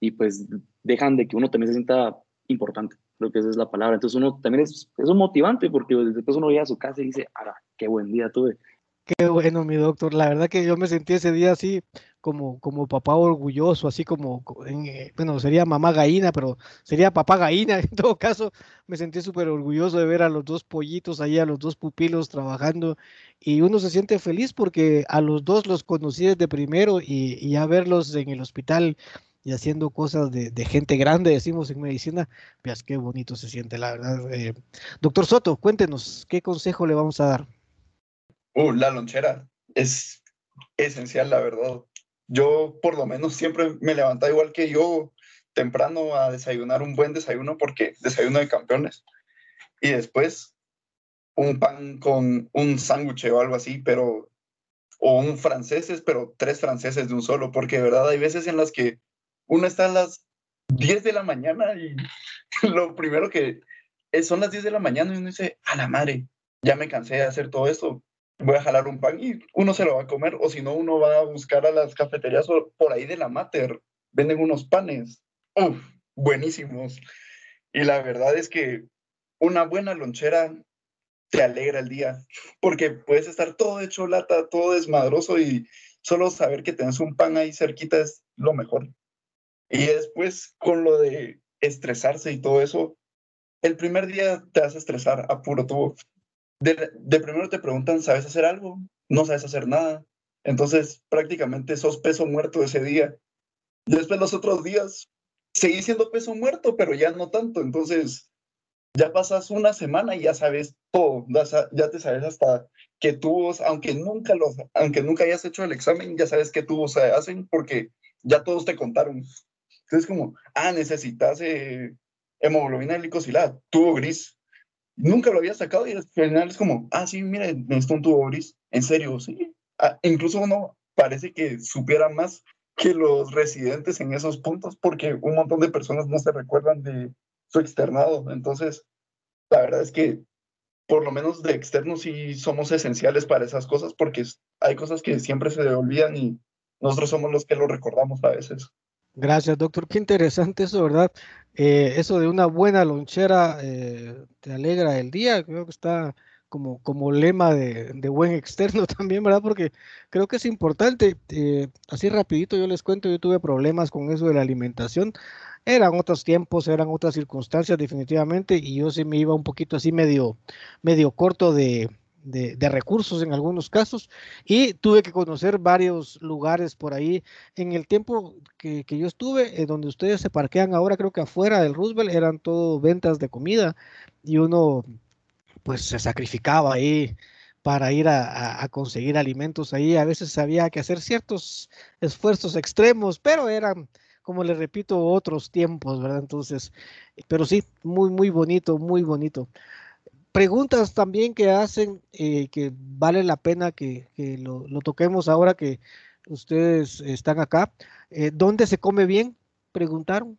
y pues dejan de que uno también se sienta importante, creo que esa es la palabra. Entonces uno también es, es motivante porque después uno llega a su casa y dice, ah, qué buen día tuve. Qué bueno, mi doctor. La verdad que yo me sentí ese día así como, como papá orgulloso, así como, eh, bueno, sería mamá gallina, pero sería papá gallina. En todo caso, me sentí súper orgulloso de ver a los dos pollitos ahí, a los dos pupilos trabajando. Y uno se siente feliz porque a los dos los conocí desde primero y, y ya verlos en el hospital y haciendo cosas de, de, gente grande, decimos en medicina, pues qué bonito se siente, la verdad. Eh, doctor Soto, cuéntenos, ¿qué consejo le vamos a dar? Uh, la lonchera es esencial, la verdad. Yo por lo menos siempre me levantaba igual que yo temprano a desayunar un buen desayuno porque desayuno de campeones. Y después un pan con un sándwich o algo así, pero o un franceses, pero tres franceses de un solo, porque de verdad hay veces en las que uno está a las 10 de la mañana y lo primero que es, son las 10 de la mañana y uno dice, a la madre, ya me cansé de hacer todo esto, voy a jalar un pan y uno se lo va a comer, o si no, uno va a buscar a las cafeterías por ahí de la Mater, venden unos panes, ¡Uf! buenísimos. Y la verdad es que una buena lonchera te alegra el día, porque puedes estar todo hecho lata, todo desmadroso y solo saber que tienes un pan ahí cerquita es lo mejor. Y después con lo de estresarse y todo eso, el primer día te hace estresar a puro tubo de, primero te preguntan, ¿sabes hacer algo? No sabes hacer nada. Entonces, prácticamente sos peso muerto ese día. Después los otros días, seguís siendo peso muerto, pero ya no tanto. Entonces, ya pasas una semana y ya sabes todo. Ya, te sabes hasta qué tubos, aunque nunca, los, aunque nunca hayas hecho el examen, ya sabes qué tubos se hacen porque ya todos te contaron. Entonces, como, ah, necesitas eh, hemoglobina glicosilada, tubo gris nunca lo había sacado y al final es como, ah, sí, mira, necesito un tubo gris. En serio, sí. Ah, incluso uno parece que supiera más que los residentes en esos puntos porque un montón de personas no se recuerdan de su externado. Entonces, la verdad es que por lo menos de externos sí somos esenciales para esas cosas porque hay cosas que siempre se olvidan y nosotros somos los que lo recordamos a veces. Gracias, doctor. Qué interesante eso, ¿verdad? Eh, eso de una buena lonchera eh, te alegra el día, creo que está como, como lema de, buen externo también, ¿verdad? Porque creo que es importante. Eh, así rapidito yo les cuento, yo tuve problemas con eso de la alimentación. Eran otros tiempos, eran otras circunstancias definitivamente y yo sí me iba un poquito así medio, medio corto de, de, recursos en algunos casos y tuve que conocer varios lugares por ahí. En el tiempo que, yo estuve, en donde ustedes se parquean ahora, creo que afuera del Roosevelt eran todo ventas de comida y uno pues se sacrificaba ahí para ir a, conseguir alimentos ahí. A veces había que hacer ciertos esfuerzos extremos, pero eran, como les repito, otros tiempos, ¿verdad? Entonces, pero sí, muy, muy bonito, muy bonito preguntas también que hacen eh, que vale la pena que, lo, toquemos ahora que ustedes están acá. Eh, ¿Dónde se come bien? Preguntaron.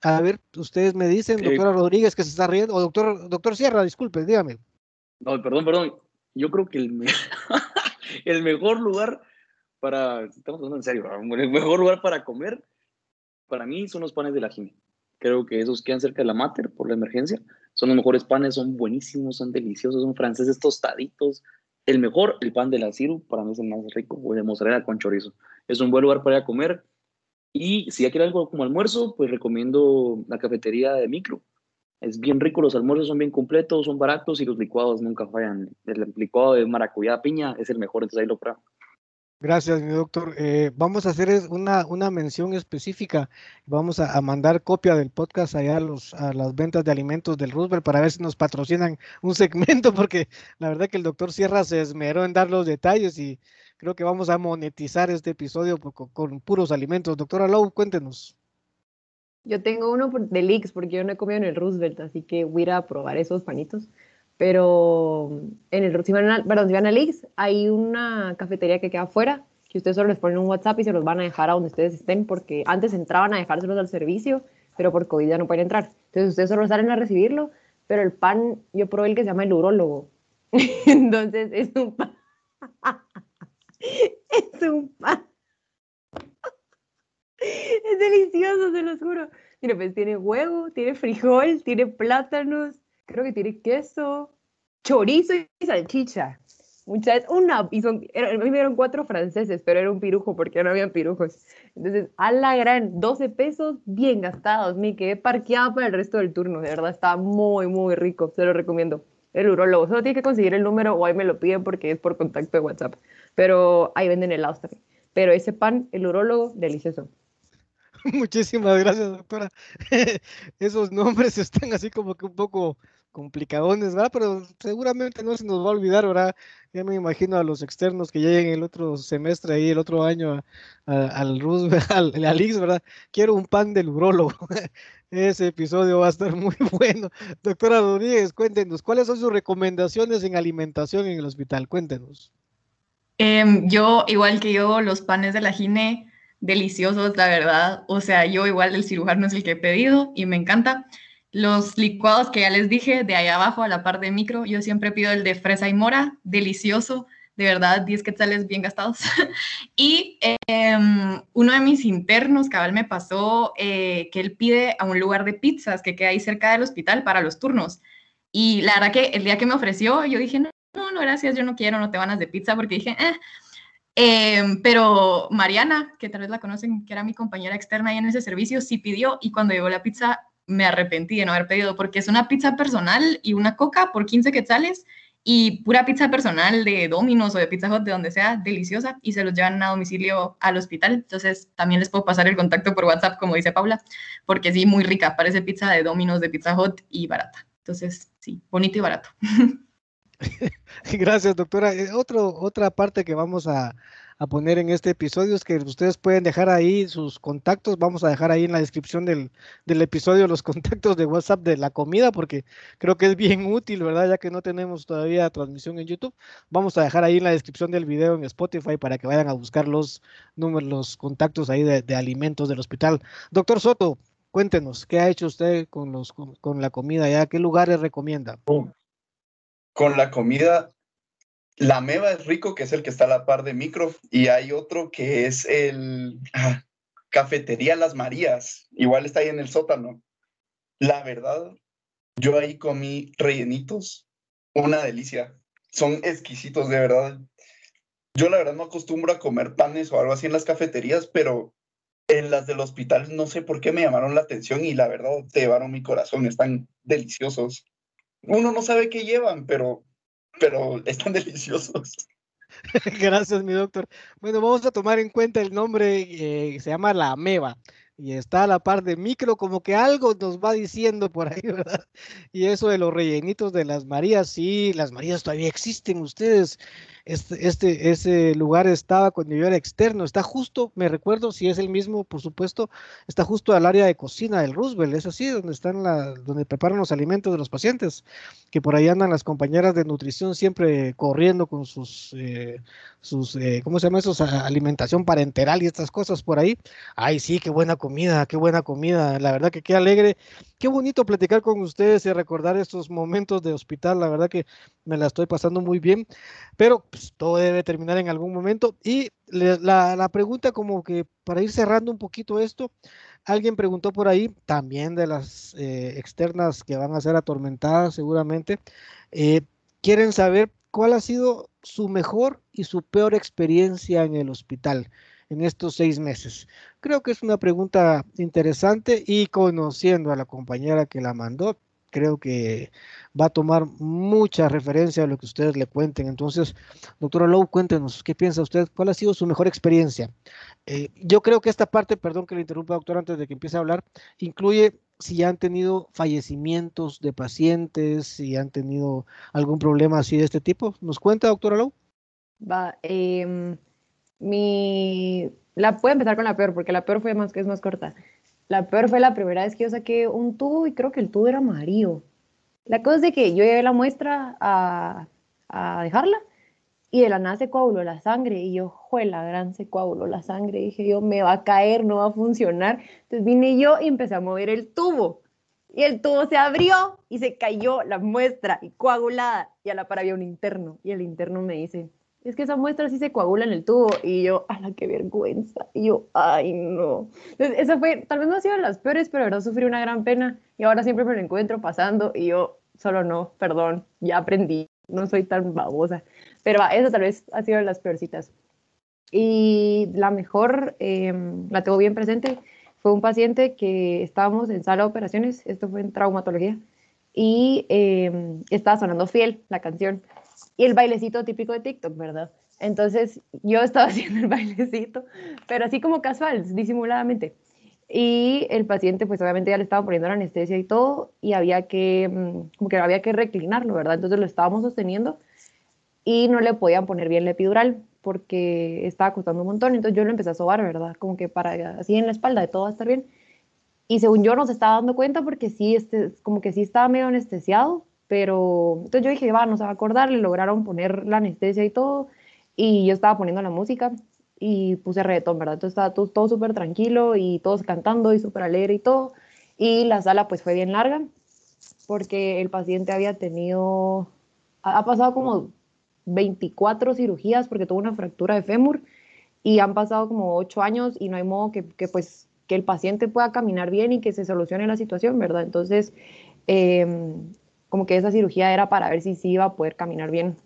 A ver, ustedes me dicen, doctora Rodríguez, que se está riendo, o doctor, doctor Sierra, disculpe, dígame. No, perdón, perdón. Yo creo que el, el mejor lugar para, estamos hablando en serio, el mejor lugar para comer, para mí son los panes de la Jimmy. Creo que esos quedan cerca de la Mater por la emergencia. Son los mejores panes, son buenísimos, son deliciosos, son franceses tostaditos. El mejor, el pan de la Ciru, para mí es el más rico, o de mozzarella con chorizo. Es un buen lugar para ir a comer. Y si ya quiere algo como almuerzo, pues recomiendo la cafetería de Micro. Es bien rico, los almuerzos son bien completos, son baratos y los licuados nunca fallan. El licuado de maracuyá piña es el mejor, entonces ahí lo pruebo. Gracias, mi doctor. Eh, vamos a hacer una, una mención específica. Vamos a, mandar copia del podcast allá a, los, a las ventas de alimentos del Roosevelt para ver si nos patrocinan un segmento, porque la verdad que el doctor Sierra se esmeró en dar los detalles y creo que vamos a monetizar este episodio con, puros alimentos. Doctora Lowe, cuéntenos. Yo tengo uno de Leaks porque yo no he comido en el Roosevelt, así que voy a ir a probar esos panitos. Pero en el, a, perdón, si van a hay una cafetería que queda afuera, que ustedes solo les ponen un WhatsApp y se los van a dejar a donde ustedes estén, porque antes entraban a dejárselos al servicio, pero por COVID ya no pueden entrar. Entonces ustedes solo salen a recibirlo, pero el pan, yo probé el que se llama el urólogo. Entonces es un pan. es un pan. es delicioso, se los juro. Mira, pues tiene huevo, tiene frijol, tiene plátanos, creo que tiene queso, chorizo y salchicha. Muchas, una, y son, a mí me dieron cuatro franceses, pero era un pirujo porque no habían pirujos. Entonces, a la gran, 12 pesos bien gastados. Me quedé parqueada para el resto del turno. De verdad, está muy, muy rico. Se lo recomiendo. El urólogo. Solo tiene que conseguir el número o ahí me lo piden porque es por contacto de WhatsApp. Pero ahí venden el también. Pero ese pan, el urólogo, delicioso. Muchísimas gracias, doctora. Esos nombres están así como que un poco complicadones, ¿verdad? Pero seguramente no se nos va a olvidar, ¿verdad? Ya me imagino a los externos que lleguen el otro semestre ahí, el otro año al Roosevelt, al, al ¿verdad? Quiero un pan del urólogo. Ese episodio va a estar muy bueno. Doctora Rodríguez, cuéntenos, ¿cuáles son sus recomendaciones en alimentación en el hospital? Cuéntenos. Em, yo, igual que yo, los panes de la gine, deliciosos, la verdad. O sea, yo igual el cirujano es el que he pedido y me encanta. Los licuados que ya les dije, de ahí abajo a la par de micro, yo siempre pido el de fresa y mora, delicioso, de verdad, 10 quetzales bien gastados. y em, uno de mis internos, cabal, me pasó eh, que él pide a un lugar de pizzas que queda ahí cerca del hospital para los turnos. Y la verdad que el día que me ofreció, yo dije, no, no, gracias, yo no quiero, no te van a de pizza, porque dije, eh. Em, pero Mariana, que tal vez la conocen, que era mi compañera externa ahí en ese servicio, sí pidió y cuando llegó la pizza me arrepentí de no haber pedido porque es una pizza personal y una coca por 15 quetzales y pura pizza personal de Domino's o de Pizza Hut, de donde sea, deliciosa, y se los llevan a domicilio al hospital. Entonces, también les puedo pasar el contacto por WhatsApp, como dice Paula, porque sí, muy rica, parece pizza de Domino's, de Pizza Hut y barata. Entonces, sí, bonito y barato. Gracias, doctora. Eh, otro, otra parte que vamos a, a poner en este episodio es que ustedes pueden dejar ahí sus contactos. Vamos a dejar ahí en la descripción del, del, episodio los contactos de WhatsApp de la comida, porque creo que es bien útil, ¿verdad? Ya que no tenemos todavía transmisión en YouTube. Vamos a dejar ahí en la descripción del video en Spotify para que vayan a buscar los números, los contactos ahí de, alimentos del hospital. Doctor Soto, cuéntenos, ¿qué ha hecho usted con, los, con, con la comida ya? ¿Qué lugares recomienda? Con la comida, la Meva es rico, que es el que está a la par de micro, y hay otro que es el ah, Cafetería Las Marías, igual está ahí en el sótano. La verdad, yo ahí comí rellenitos, una delicia. Son exquisitos, de verdad. Yo la verdad no acostumbro a comer panes o algo así en las cafeterías, pero en las del hospital no sé por qué me llamaron la atención y la verdad te llevaron mi corazón, están deliciosos. Uno no sabe qué llevan, pero pero están deliciosos. Gracias, mi doctor. Bueno, vamos a tomar en cuenta el nombre, eh, se llama la ameba y está a la par de micro, como que algo nos va diciendo por ahí, ¿verdad? Y eso de los rellenitos de las Marías, sí, las Marías todavía existen, ustedes este, este, ese lugar estaba cuando yo era externo, está justo, me recuerdo, si es el mismo, por supuesto, está justo al área de cocina del Roosevelt, es así, donde están la, donde preparan los alimentos de los pacientes, que por ahí andan las compañeras de nutrición siempre corriendo con sus, eh, sus eh, ¿cómo se llama eso? Alimentación parenteral y estas cosas por ahí. Ay, sí, qué buena comida, qué buena comida, la verdad que qué alegre, qué bonito platicar con ustedes y recordar estos momentos de hospital, la verdad que me la estoy pasando muy bien, pero pues, todo debe terminar en algún momento. Y la, la, pregunta como que para ir cerrando un poquito esto, alguien preguntó por ahí, también de las eh, externas que van a ser atormentadas seguramente, eh, quieren saber cuál ha sido su mejor y su peor experiencia en el hospital en estos seis meses. Creo que es una pregunta interesante y conociendo a la compañera que la mandó, creo que va a tomar mucha referencia a lo que ustedes le cuenten. Entonces, doctora Lowe, cuéntenos, ¿qué piensa usted? ¿Cuál ha sido su mejor experiencia? Eh, yo creo que esta parte, perdón que le interrumpa, doctor, antes de que empiece a hablar, incluye si han tenido fallecimientos de pacientes, si han tenido algún problema así de este tipo. ¿Nos cuenta, doctora Lowe? Va, eh, Mi, la puedo empezar con la peor, porque la peor fue más que es más corta. La peor fue la primera vez que yo saqué un tubo y creo que el tubo era amarillo. La cosa es de que yo llevé la muestra a, a dejarla y de la nada se coaguló la sangre y yo, la gran se coaguló la sangre. Y dije yo, me va a caer, no va a funcionar. Entonces vine yo y empecé a mover el tubo. Y el tubo se abrió y se cayó la muestra y coagulada. Y a la par había un interno. Y el interno me dice, es que esa muestra sí se coagula en el tubo. Y yo, a la qué vergüenza. Y yo, ay, no. Entonces, esa fue, tal vez no ha sido de las peores, pero de verdad sufrí una gran pena. Y ahora siempre me lo encuentro pasando. Y yo, solo no, perdón, ya aprendí. No soy tan babosa. Pero esa tal vez ha sido de las peorcitas. Y la mejor, em, la tengo bien presente, fue un paciente que estábamos en sala de operaciones, esto fue en traumatología, y em, estaba sonando fiel la canción. Y el bailecito típico de TikTok, ¿verdad? Entonces yo estaba haciendo el bailecito, pero así como casual, disimuladamente. Y el paciente, pues obviamente ya le estaba poniendo la anestesia y todo, y había que, mm, como que había que reclinarlo, ¿verdad? Entonces lo estábamos sosteniendo y no le podían poner bien la epidural porque estaba costando un montón. Entonces yo lo empecé a sobar, ¿verdad? Como que para así en la espalda de todo va estar bien. Y según yo no se estaba dando cuenta porque sí, este, como que sí estaba medio anestesiado, pero entonces yo dije, va, no se va a acordar, le lograron poner la anestesia y todo. Y yo estaba poniendo la música y puse reggaetón, ¿verdad? Entonces estaba todo súper tranquilo y todos cantando y súper alegre y todo. Y la sala pues fue bien larga porque el paciente había tenido, ha pasado como 24 cirugías porque tuvo una fractura de fémur y han pasado como 8 años y no hay modo que, pues que el paciente pueda caminar bien y que se solucione la situación, ¿verdad? Entonces, em, como que esa cirugía era para ver si sí iba a poder caminar bien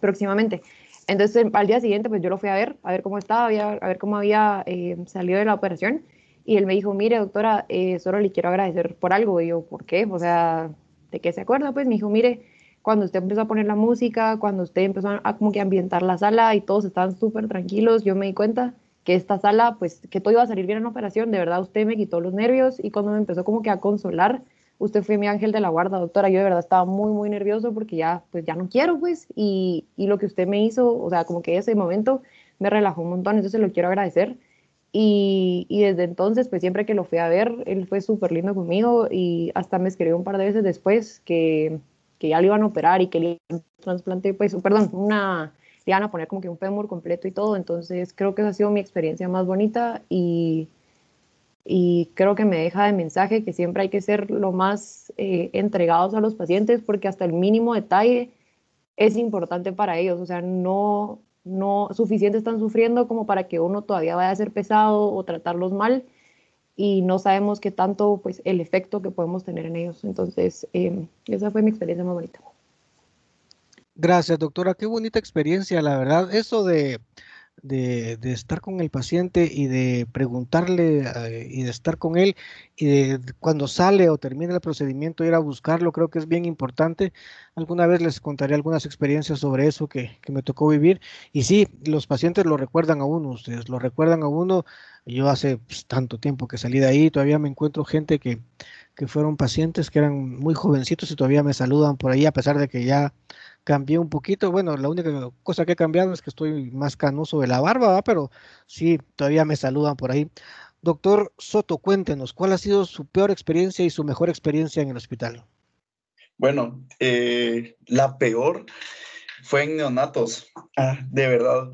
próximamente. Entonces, al día siguiente, pues yo lo fui a ver, a ver cómo estaba, a ver cómo había em, salido de la operación. Y él me dijo, mire, doctora, eh, solo le quiero agradecer por algo. Y yo, ¿por qué? O sea, ¿de qué se acuerda? Pues me dijo, mire, cuando usted empezó a poner la música, cuando usted empezó a, como que ambientar la sala y todos estaban súper tranquilos, yo me di cuenta que esta sala, pues que todo iba a salir bien en la operación, de verdad usted me quitó los nervios y cuando me empezó como que a consolar, usted fue mi ángel de la guarda, doctora, yo de verdad estaba muy, muy nervioso porque ya, pues ya no quiero, pues, y, y lo que usted me hizo, o sea, como que ese momento me relajó un montón, entonces lo quiero agradecer. Y, y, desde entonces, pues siempre que lo fui a ver, él fue súper lindo conmigo y hasta me escribió un par de veces después que, que ya lo iban a operar y que le iban a trasplante, pues, perdón, una, le iban a poner como que un fémur completo y todo. Entonces, creo que esa ha sido mi experiencia más bonita y, y creo que me deja de mensaje que siempre hay que ser lo más eh, entregados a los pacientes porque hasta el mínimo detalle es importante para ellos. O sea, no, no suficiente están sufriendo como para que uno todavía vaya a ser pesado o tratarlos mal y no sabemos qué tanto, pues, el efecto que podemos tener en ellos. Entonces, em, esa fue mi experiencia más bonita. Gracias, doctora. Qué bonita experiencia, la verdad. Eso de, de, estar con el paciente y de preguntarle eh, y de estar con él y de cuando sale o termina el procedimiento ir a buscarlo, creo que es bien importante. Alguna vez les contaré algunas experiencias sobre eso que, que me tocó vivir. Y sí, los pacientes lo recuerdan a uno, ustedes lo recuerdan a uno. Yo hace pues, tanto tiempo que salí de ahí, todavía me encuentro gente que, que fueron pacientes que eran muy jovencitos y todavía me saludan por ahí a pesar de que ya cambié un poquito. Bueno, la única cosa que he cambiado es que estoy más canoso de la barba, pero sí, todavía me saludan por ahí. Doctor Soto, cuéntenos, ¿cuál ha sido su peor experiencia y su mejor experiencia en el hospital? Bueno, eh, la peor fue en neonatos. Ah, de verdad,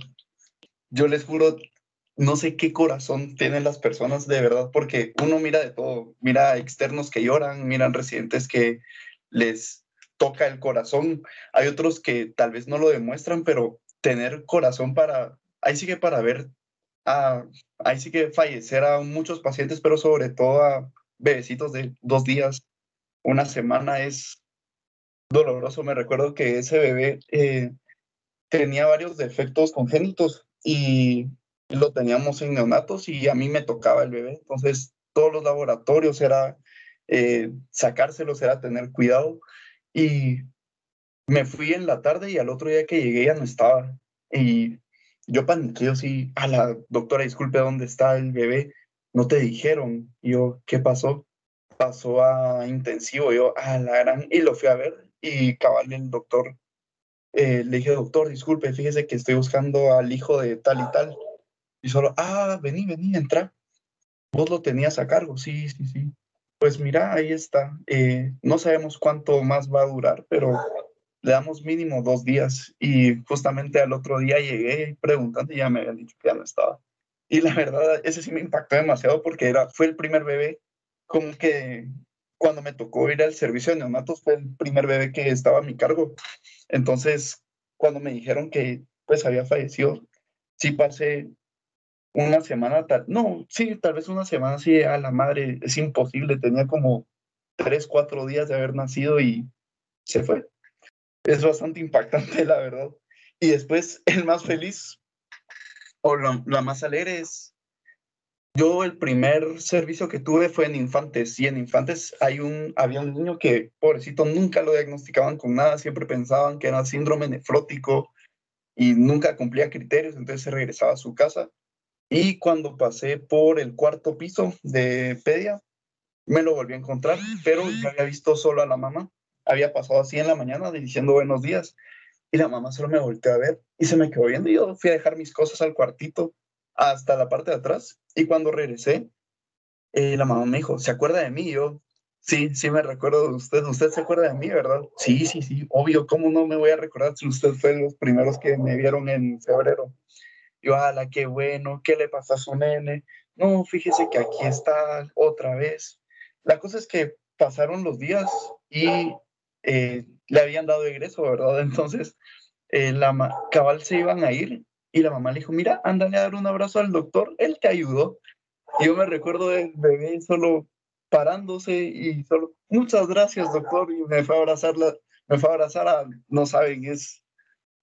yo les juro, no sé qué corazón tienen las personas de verdad, porque uno mira de todo, mira externos que lloran, miran residentes que les toca el corazón. Hay otros que tal vez no lo demuestran, pero tener corazón para, ahí sigue para ver, a, ahí sí que fallecer a muchos pacientes, pero sobre todo a bebecitos de dos días, una semana es doloroso. Me recuerdo que ese bebé eh, tenía varios defectos congénitos y lo teníamos en neonatos y a mí me tocaba el bebé. Entonces, todos los laboratorios era eh, sacárselos, era tener cuidado. Y me fui en la tarde y al otro día que llegué ya no estaba. Y yo paniqué así, a la doctora, disculpe, ¿dónde está el bebé? No te dijeron. Y yo, ¿qué pasó? Pasó a intensivo, yo, a la gran, y lo fui a ver y cabal el doctor eh, le dije, doctor, disculpe, fíjese que estoy buscando al hijo de tal y tal. Y solo, ah, vení, vení, entra. Vos lo tenías a cargo, sí, sí, sí. Pues mira, ahí está. Eh, no sabemos cuánto más va a durar, pero le damos mínimo dos días. Y justamente al otro día llegué preguntando y ya me habían dicho que ya no estaba. Y la verdad, ese sí me impactó demasiado porque era, fue el primer bebé como que cuando me tocó ir al servicio de neonatos fue el primer bebé que estaba a mi cargo. Entonces, cuando me dijeron que pues había fallecido, sí pasé una semana, tal, no, sí, tal vez una semana, sí, a la madre, es imposible, tenía como tres, cuatro días de haber nacido y se fue. Es bastante impactante, la verdad. Y después, el más feliz o la más alegre es yo el primer servicio que tuve fue en Infantes y en Infantes hay un, había un niño que, pobrecito, nunca lo diagnosticaban con nada, siempre pensaban que era síndrome nefrótico y nunca cumplía criterios, entonces se regresaba a su casa. Y cuando pasé por el cuarto piso de Pedia, me lo volví a encontrar, pero yo había visto solo a la mamá. Había pasado así en la mañana diciendo buenos días y la mamá solo me volteó a ver y se me quedó viendo y yo fui a dejar mis cosas al cuartito hasta la parte de atrás y cuando regresé, eh, la mamá me dijo, ¿se acuerda de mí? yo, sí, sí me recuerdo de usted. ¿Usted se acuerda de mí, verdad? Sí, sí, sí, obvio. ¿Cómo no me voy a recordar si usted fue los primeros que me vieron en febrero? Yo, ala, qué bueno, ¿qué le pasa a su nene? No, fíjese que aquí está otra vez. La cosa es que pasaron los días y eh, le habían dado egreso, ¿verdad? Entonces, eh, la cabal se iban a ir y la mamá le dijo, mira, ándale a dar un abrazo al doctor, él te ayudó. Y yo me recuerdo del bebé solo parándose y solo, muchas gracias doctor, y me fue a abrazarla, me fue a abrazar a, no saben, es,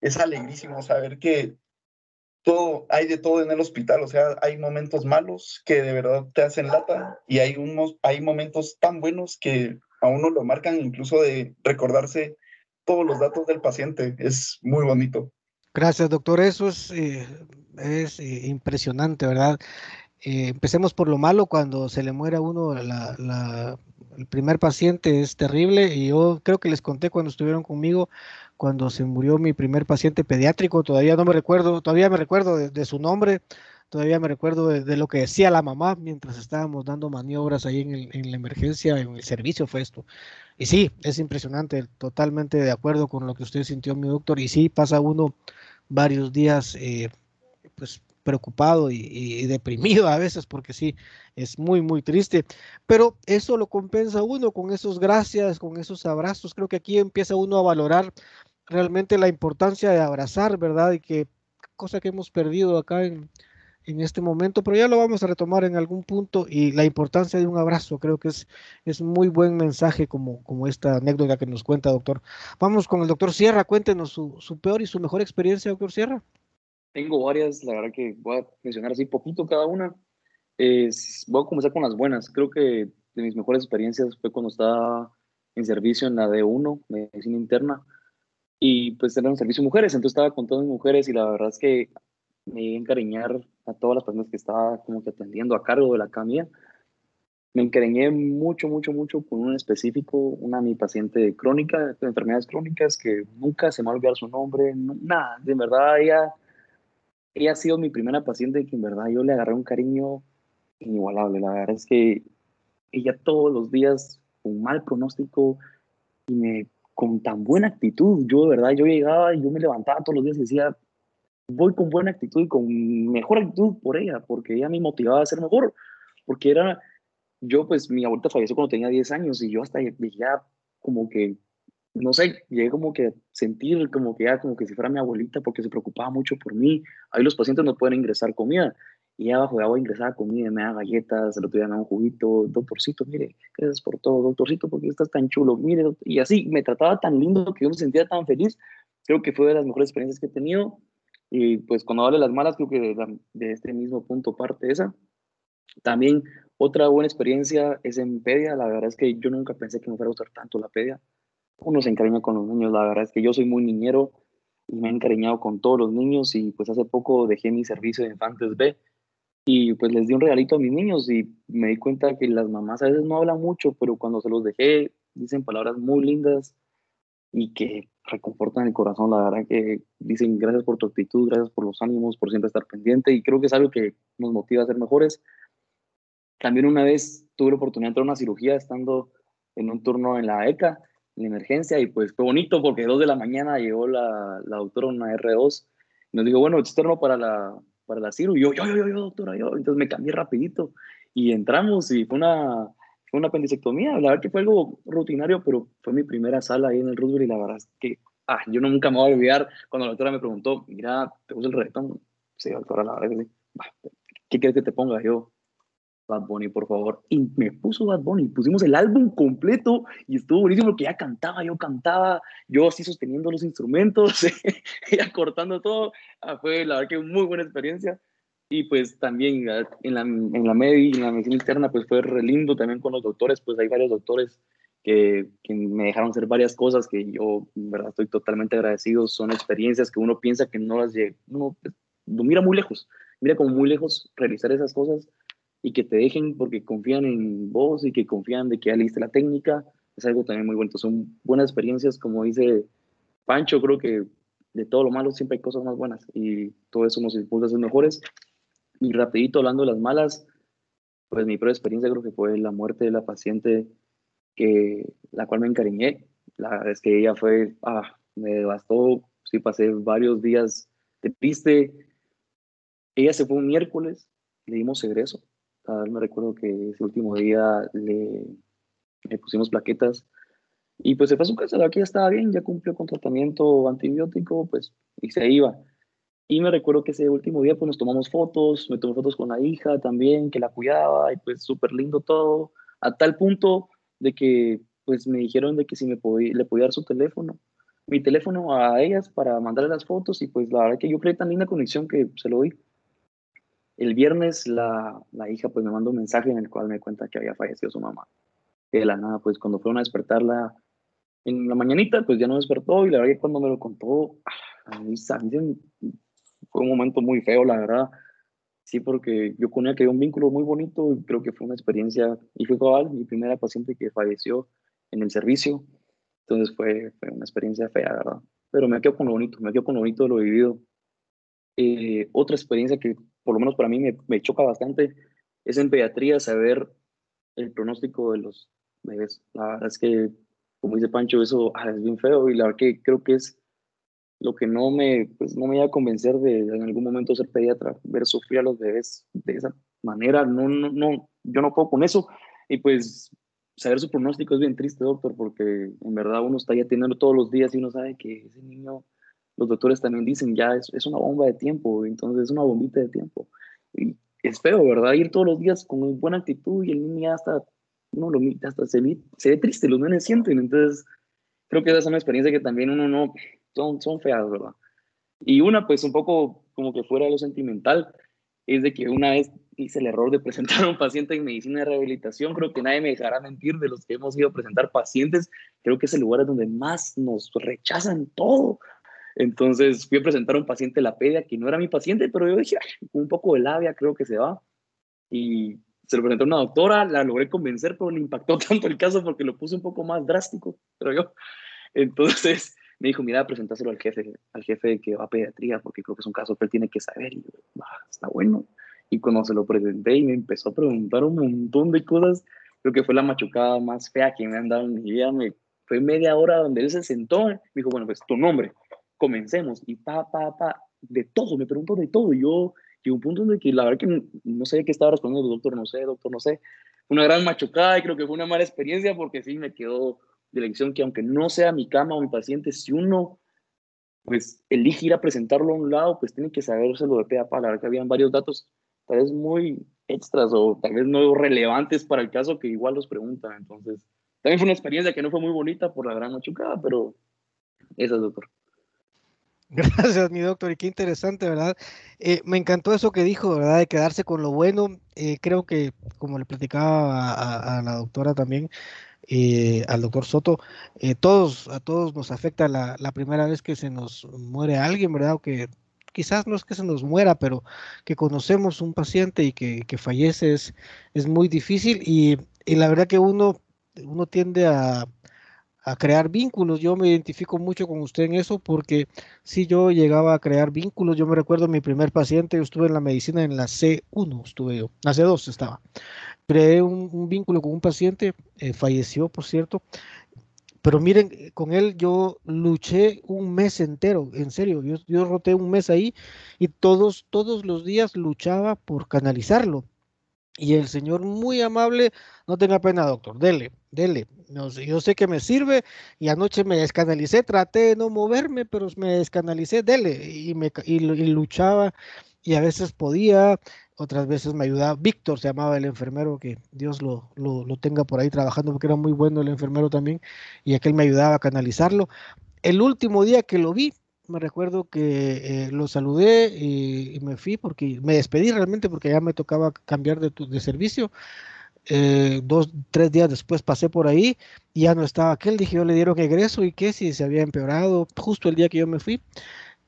es alegrísimo saber que todo, hay de todo en el hospital, o sea, hay momentos malos que de verdad te hacen lata y hay, unos, hay momentos tan buenos que a uno lo marcan incluso de recordarse todos los datos del paciente, es muy bonito. Gracias, doctor. Eso es, eh, es eh, impresionante, ¿verdad? Eh, empecemos por lo malo, cuando se le muere a uno el primer paciente es terrible y yo creo que les conté cuando estuvieron conmigo, cuando se murió mi primer paciente pediátrico, todavía no me recuerdo, todavía me recuerdo de, su nombre, todavía me recuerdo de, lo que decía la mamá mientras estábamos dando maniobras ahí en, en la emergencia, en el servicio fue esto. Y sí, es impresionante, totalmente de acuerdo con lo que usted sintió, mi doctor, y sí, pasa uno varios días eh, pues preocupado y, deprimido a veces porque sí, es muy, muy triste. Pero eso lo compensa uno con esos gracias, con esos abrazos. Creo que aquí empieza uno a valorar realmente la importancia de abrazar, ¿verdad? Y que cosa que hemos perdido acá en, en este momento, pero ya lo vamos a retomar en algún punto y la importancia de un abrazo, creo que es, es muy buen mensaje como, como esta anécdota que nos cuenta, doctor. Vamos con el doctor Sierra, cuéntenos su, su peor y su mejor experiencia, doctor Sierra. Tengo varias, la verdad que voy a mencionar así poquito cada una. Es, voy a comenzar con las buenas. Creo que de mis mejores experiencias fue cuando estaba en servicio en la D1, medicina interna, y pues era un servicio de mujeres, entonces estaba con todas mujeres y la verdad es que me iba a encariñar a todas las personas que estaba como que atendiendo a cargo de la camilla. Me encariñé mucho, mucho, mucho con un específico, una mi paciente crónica, de enfermedades crónicas, que nunca se me va a olvidar su nombre, nada, de verdad ella, ella ha sido mi primera paciente que en verdad yo le agarré un cariño inigualable. La verdad es que ella todos los días con mal pronóstico y me con tan buena actitud. Yo de verdad, yo llegaba y yo me levantaba todos los días y decía, voy con buena actitud y con mejor actitud por ella, porque ella me motivaba a ser mejor, porque era, yo pues mi abuelita falleció cuando tenía 10 años y yo hasta ya como que, no sé, llegué como que a sentir como que ya como que si fuera mi abuelita porque se preocupaba mucho por mí. Ahí los pacientes no pueden ingresar comida y ella bajo de agua ingresaba comida, me da galletas, día me da un juguito, doctorcito, mire, gracias por todo, doctorcito, porque estás tan chulo, mire, y así me trataba tan lindo que yo me sentía tan feliz. Creo que fue de las mejores experiencias que he tenido y pues cuando hable las malas, creo que de, este mismo punto parte esa. También otra buena experiencia es en pedia. La verdad es que yo nunca pensé que me fuera a gustar tanto la pedia. Uno se encariña con los niños. La verdad es que yo soy muy niñero y me he encariñado con todos los niños. Y pues hace poco dejé mi servicio de infantes B y pues les di un regalito a mis niños y me di cuenta que las mamás a veces no hablan mucho, pero cuando se los dejé dicen palabras muy lindas y que reconfortan el corazón. La verdad que dicen gracias por tu actitud, gracias por los ánimos, por siempre estar pendiente y creo que es algo que nos motiva a ser mejores. También una vez tuve la oportunidad de entrar a una cirugía estando en un turno en la ECA, en emergencia, y pues fue bonito porque a dos de la mañana llegó la, la doctora, una R2, y nos dijo, bueno, externo para la, para la cirugía. Y yo, yo, yo, yo, doctora, yo. Entonces me cambié rapidito y entramos y fue una, fue una apendicectomía. La verdad que fue algo rutinario, pero fue mi primera sala ahí en el Roosevelt y la verdad es que ah, yo nunca me voy a olvidar cuando la doctora me preguntó, mira, ¿te gusta el reggaetón? Sí, doctora, la verdad que sí. ¿Qué quieres que te ponga? Yo, Bad Bunny, por favor. Y me puso Bad Bunny, pusimos el álbum completo y estuvo buenísimo porque ya cantaba, yo cantaba, yo así sosteniendo los instrumentos, ella cortando todo. Ah, fue la verdad que muy buena experiencia. Y pues también en la, en la MEDI, en la medicina interna, pues fue re lindo también con los doctores, pues hay varios doctores que, que, me dejaron hacer varias cosas que yo, en verdad, estoy totalmente agradecido. Son experiencias que uno piensa que no las llega, uno pues, lo mira muy lejos, mira como muy lejos realizar esas cosas y que te dejen porque confían en vos y que confían de que ya leíste la técnica, es algo también muy bueno. Son buenas experiencias, como dice Pancho, creo que de todo lo malo siempre hay cosas más buenas y todo eso nos impulsa a ser mejores. Y rapidito, hablando de las malas, pues mi peor experiencia creo que fue la muerte de la paciente que la cual me encariñé. La verdad es que ella fue, ah, me devastó, sí pasé varios días de triste. Ella se fue un miércoles, le dimos egreso me recuerdo que ese último día le, le, pusimos plaquetas y pues se fue a su casa, aquí ya estaba bien, ya cumplió con tratamiento antibiótico, pues y se iba. Y me recuerdo que ese último día pues nos tomamos fotos, me tomé fotos con la hija también, que la cuidaba y pues súper lindo todo, a tal punto de que pues me dijeron de que si me podía, le podía dar su teléfono, mi teléfono a ellas para mandarle las fotos y pues la verdad que yo creé tan linda conexión que se lo di. El viernes la, la, hija pues me mandó un mensaje en el cual me cuenta que había fallecido su mamá. de la nada, pues cuando fueron a despertarla en la mañanita, pues ya no despertó y la verdad que cuando me lo contó, a mí, fue un momento muy feo, la verdad. Sí, porque yo con ella creé un vínculo muy bonito y creo que fue una experiencia, y fue cabal, mi primera paciente que falleció en el servicio. Entonces fue, fue una experiencia fea, ¿verdad? Pero me quedo con lo bonito, me quedo con lo bonito de lo vivido. Eh, otra experiencia que por lo menos para mí me, choca bastante es en pediatría saber el pronóstico de los bebés. La verdad es que, como dice Pancho, eso ah, es bien feo y la verdad que creo que es lo que no me, pues, no me iba a convencer de en algún momento ser pediatra, ver sufrir a los bebés de esa manera. No, no, no, yo no puedo con eso. Y pues saber su pronóstico es bien triste, doctor, porque en verdad uno está ya teniendo todos los días y uno sabe que ese niño los doctores también dicen, ya es, es, una bomba de tiempo, entonces es una bombita de tiempo. Y es feo, ¿verdad? Ir todos los días con buena actitud y el niño ya hasta, no, lo, hasta se, se ve triste, los nenes sienten, entonces creo que esa es una experiencia que también uno no, son, son feas, ¿verdad? Y una, pues un poco como que fuera de lo sentimental, es de que una vez hice el error de presentar a un paciente en medicina de rehabilitación, creo que nadie me dejará mentir de los que hemos ido a presentar pacientes, creo que es el lugar donde más nos rechazan todo, entonces fui a presentar a un paciente la pedia que no era mi paciente, pero yo dije, un poco de labia creo que se va. Y se lo presenté a una doctora, la logré convencer, pero le impactó tanto el caso porque lo puse un poco más drástico, pero yo. Entonces me dijo, mira, presentárselo al jefe, al jefe que va a pediatría, porque creo que es un caso que él tiene que saber. Y yo, ah, está bueno. Y cuando se lo presenté y me empezó a preguntar un montón de cosas, creo que fue la machucada más fea que me han dado en mi vida. Me, fue media hora donde él se sentó, me dijo, bueno, pues tu nombre comencemos. Y pa, pa, pa, de todo, me preguntó de todo. Yo llegué a un punto donde que la verdad que no, sé qué estaba respondiendo, doctor, no sé, doctor, no sé. Una gran machucada y creo que fue una mala experiencia porque sí me quedó de lección que aunque no sea mi cama o mi paciente, si uno pues elige ir a presentarlo a un lado, pues tiene que sabérselo de pe a pa. La verdad que habían varios datos tal vez muy extras o tal vez no relevantes para el caso que igual los preguntan. Entonces, también fue una experiencia que no fue muy bonita por la gran machucada, pero esa es, doctor. Gracias, mi doctor, y qué interesante, ¿verdad? Eh, me encantó eso que dijo, ¿verdad? De quedarse con lo bueno. Eh, creo que, como le platicaba a, la doctora también, eh, al doctor Soto, todos, a todos nos afecta la, primera vez que se nos muere alguien, ¿verdad? O que quizás no es que se nos muera, pero que conocemos un paciente y que, fallece es, es, muy difícil y, y, la verdad que uno, uno tiende a a crear vínculos. Yo me identifico mucho con usted en eso porque si yo llegaba a crear vínculos, yo me recuerdo mi primer paciente, yo estuve en la medicina en la C1, estuve yo, la C2 estaba. Creé un, vínculo con un paciente, eh, falleció, por cierto, pero miren, con él yo luché un mes entero, en serio, yo, yo roté un mes ahí y todos, todos los días luchaba por canalizarlo. Y el señor muy amable, no tenga pena, doctor, dele, dele. Yo sé que me sirve y anoche me descanalicé, traté de no moverme, pero me descanalicé, dele. Y, me, y, luchaba y a veces podía, otras veces me ayudaba. Víctor se llamaba el enfermero, que Dios lo, lo, lo, tenga por ahí trabajando, porque era muy bueno el enfermero también, y aquel me ayudaba a canalizarlo. El último día que lo vi, me recuerdo que eh, lo saludé y, me fui porque me despedí realmente porque ya me tocaba cambiar de, de servicio. Eh, dos, tres días después pasé por ahí y ya no estaba aquel. Dije, yo le dieron egreso y que si se había empeorado justo el día que yo me fui.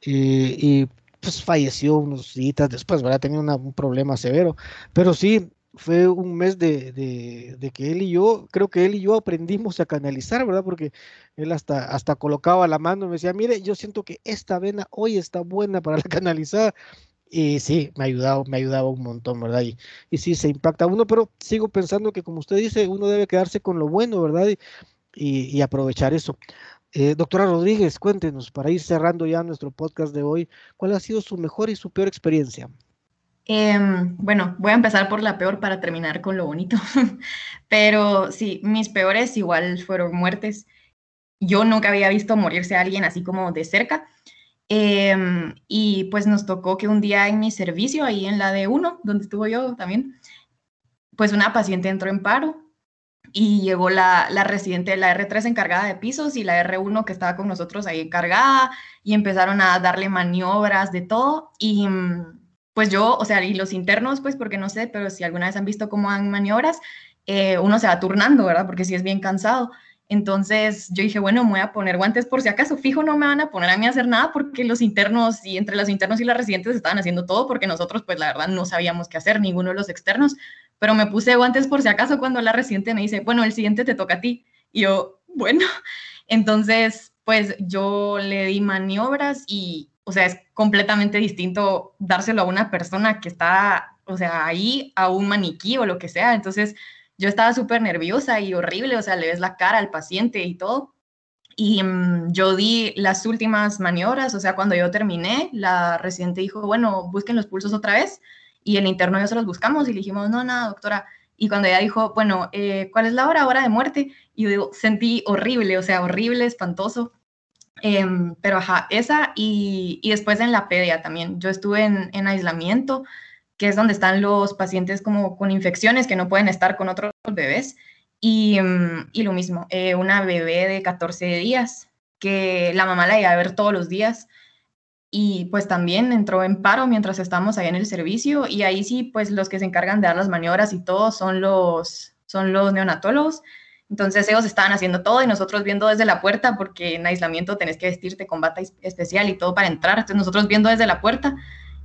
y pues falleció unos días después, ¿verdad? Tenía un problema severo. Pero sí, fue un mes de, de, que él y yo, creo que él y yo aprendimos a canalizar, ¿verdad? Porque él hasta, hasta colocaba la mano y me decía, mire, yo siento que esta vena hoy está buena para la canalizada. Y sí, me ha ayudado, me ha ayudado un montón, ¿verdad? Y, y sí, se impacta uno, pero sigo pensando que como usted dice, uno debe quedarse con lo bueno, ¿verdad? Y, y, aprovechar eso. Eh, doctora Rodríguez, cuéntenos, para ir cerrando ya nuestro podcast de hoy, ¿cuál ha sido su mejor y su peor experiencia? Em, bueno, voy a empezar por la peor para terminar con lo bonito. Pero sí, mis peores igual fueron muertes. Yo nunca había visto morirse a alguien así como de cerca. Em, y pues nos tocó que un día en mi servicio, ahí en la D1, donde estuvo yo también, pues una paciente entró en paro y llegó la, la residente de la R3 encargada de pisos y la R1 que estaba con nosotros ahí encargada y empezaron a darle maniobras de todo y mm, pues yo, o sea, y los internos, pues porque no sé, pero si alguna vez han visto cómo han maniobras, eh, uno se va turnando, ¿verdad? Porque si es bien cansado. Entonces yo dije, bueno, me voy a poner guantes por si acaso, fijo, no me van a poner a mí a hacer nada porque los internos y entre los internos y las residentes estaban haciendo todo porque nosotros, pues la verdad, no sabíamos qué hacer, ninguno de los externos, pero me puse guantes por si acaso cuando la residente me dice, bueno, el siguiente te toca a ti. Y yo, bueno, entonces, pues yo le di maniobras y, o sea, es completamente distinto dárselo a una persona que está, o sea, ahí, a un maniquí o lo que sea. Entonces, yo estaba súper nerviosa y horrible, o sea, le ves la cara al paciente y todo. Y mm, yo di las últimas maniobras, o sea, cuando yo terminé, la residente dijo, bueno, busquen los pulsos otra vez. Y el interno yo se los buscamos y le dijimos, no, nada, doctora. Y cuando ella dijo, bueno, eh, ¿cuál es la hora? Hora de muerte. Y yo sentí horrible, o sea, horrible, espantoso. Em, pero ajá, esa y, después en la pedia también. Yo estuve en, en, aislamiento, que es donde están los pacientes como con infecciones que no pueden estar con otros bebés. Y, y lo mismo, eh, una bebé de 14 días que la mamá la iba a ver todos los días y pues también entró en paro mientras estábamos ahí en el servicio y ahí sí pues los que se encargan de dar las maniobras y todo son los, son los neonatólogos entonces ellos estaban haciendo todo y nosotros viendo desde la puerta, porque en aislamiento tenés que vestirte con bata especial y todo para entrar. Entonces nosotros viendo desde la puerta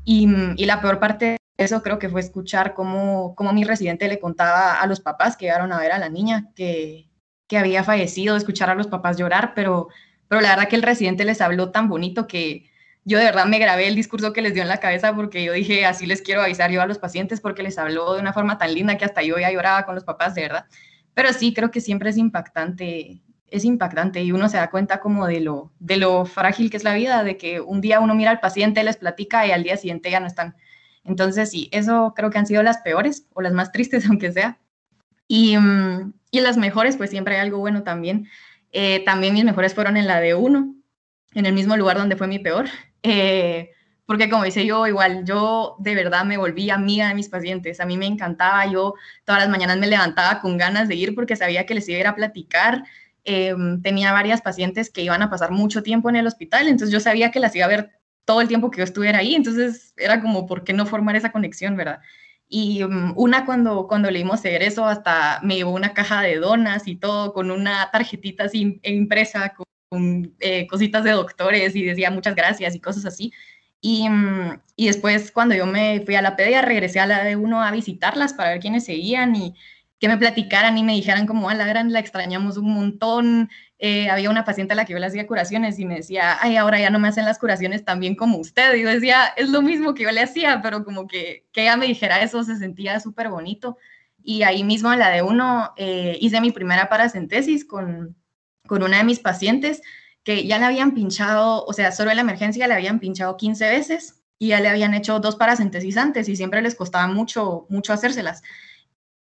y, la peor parte de eso creo que fue escuchar cómo, cómo, mi residente le contaba a los papás que llegaron a ver a la niña que, que había fallecido, escuchar a los papás llorar, pero, pero la verdad que el residente les habló tan bonito que yo de verdad me grabé el discurso que les dio en la cabeza porque yo dije, así les quiero avisar yo a los pacientes porque les habló de una forma tan linda que hasta yo ya lloraba con los papás, de verdad. Pero sí, creo que siempre es impactante, es impactante y uno se da cuenta como de lo, de lo frágil que es la vida, de que un día uno mira al paciente, les platica y al día siguiente ya no están. Entonces sí, eso creo que han sido las peores o las más tristes, aunque sea. Y, mm, y las mejores, pues siempre hay algo bueno también. Eh, también mis mejores fueron en la de uno, en el mismo lugar donde fue mi peor. Eh, porque como dice yo, igual yo de verdad me volví amiga de mis pacientes, a mí me encantaba, yo todas las mañanas me levantaba con ganas de ir porque sabía que les iba a ir a platicar, em, tenía varias pacientes que iban a pasar mucho tiempo en el hospital, entonces yo sabía que las iba a ver todo el tiempo que yo estuviera ahí, entonces era como, ¿por qué no formar esa conexión, verdad? Y um, una cuando, cuando leímos eso hasta me llevó una caja de donas y todo, con una tarjetita así impresa, con, eh, cositas de doctores y decía muchas gracias y cosas así. Y, mm, y, después, cuando yo me fui a la pedia, regresé a la de uno a visitarlas para ver quiénes seguían y que me platicaran y me dijeran como, a la gran, la extrañamos un montón, eh, había una paciente a la que yo le hacía curaciones y me decía, ay, ahora ya no me hacen las curaciones tan bien como usted. Y yo decía, es lo mismo que yo le hacía, pero como que, que ella me dijera eso se sentía súper bonito. Y ahí mismo en la de uno eh, hice mi primera paracentesis con, con una de mis pacientes que ya le habían pinchado, o sea, solo en la emergencia le habían pinchado 15 veces y ya le habían hecho dos paracentesis antes y siempre les costaba mucho, mucho hacérselas.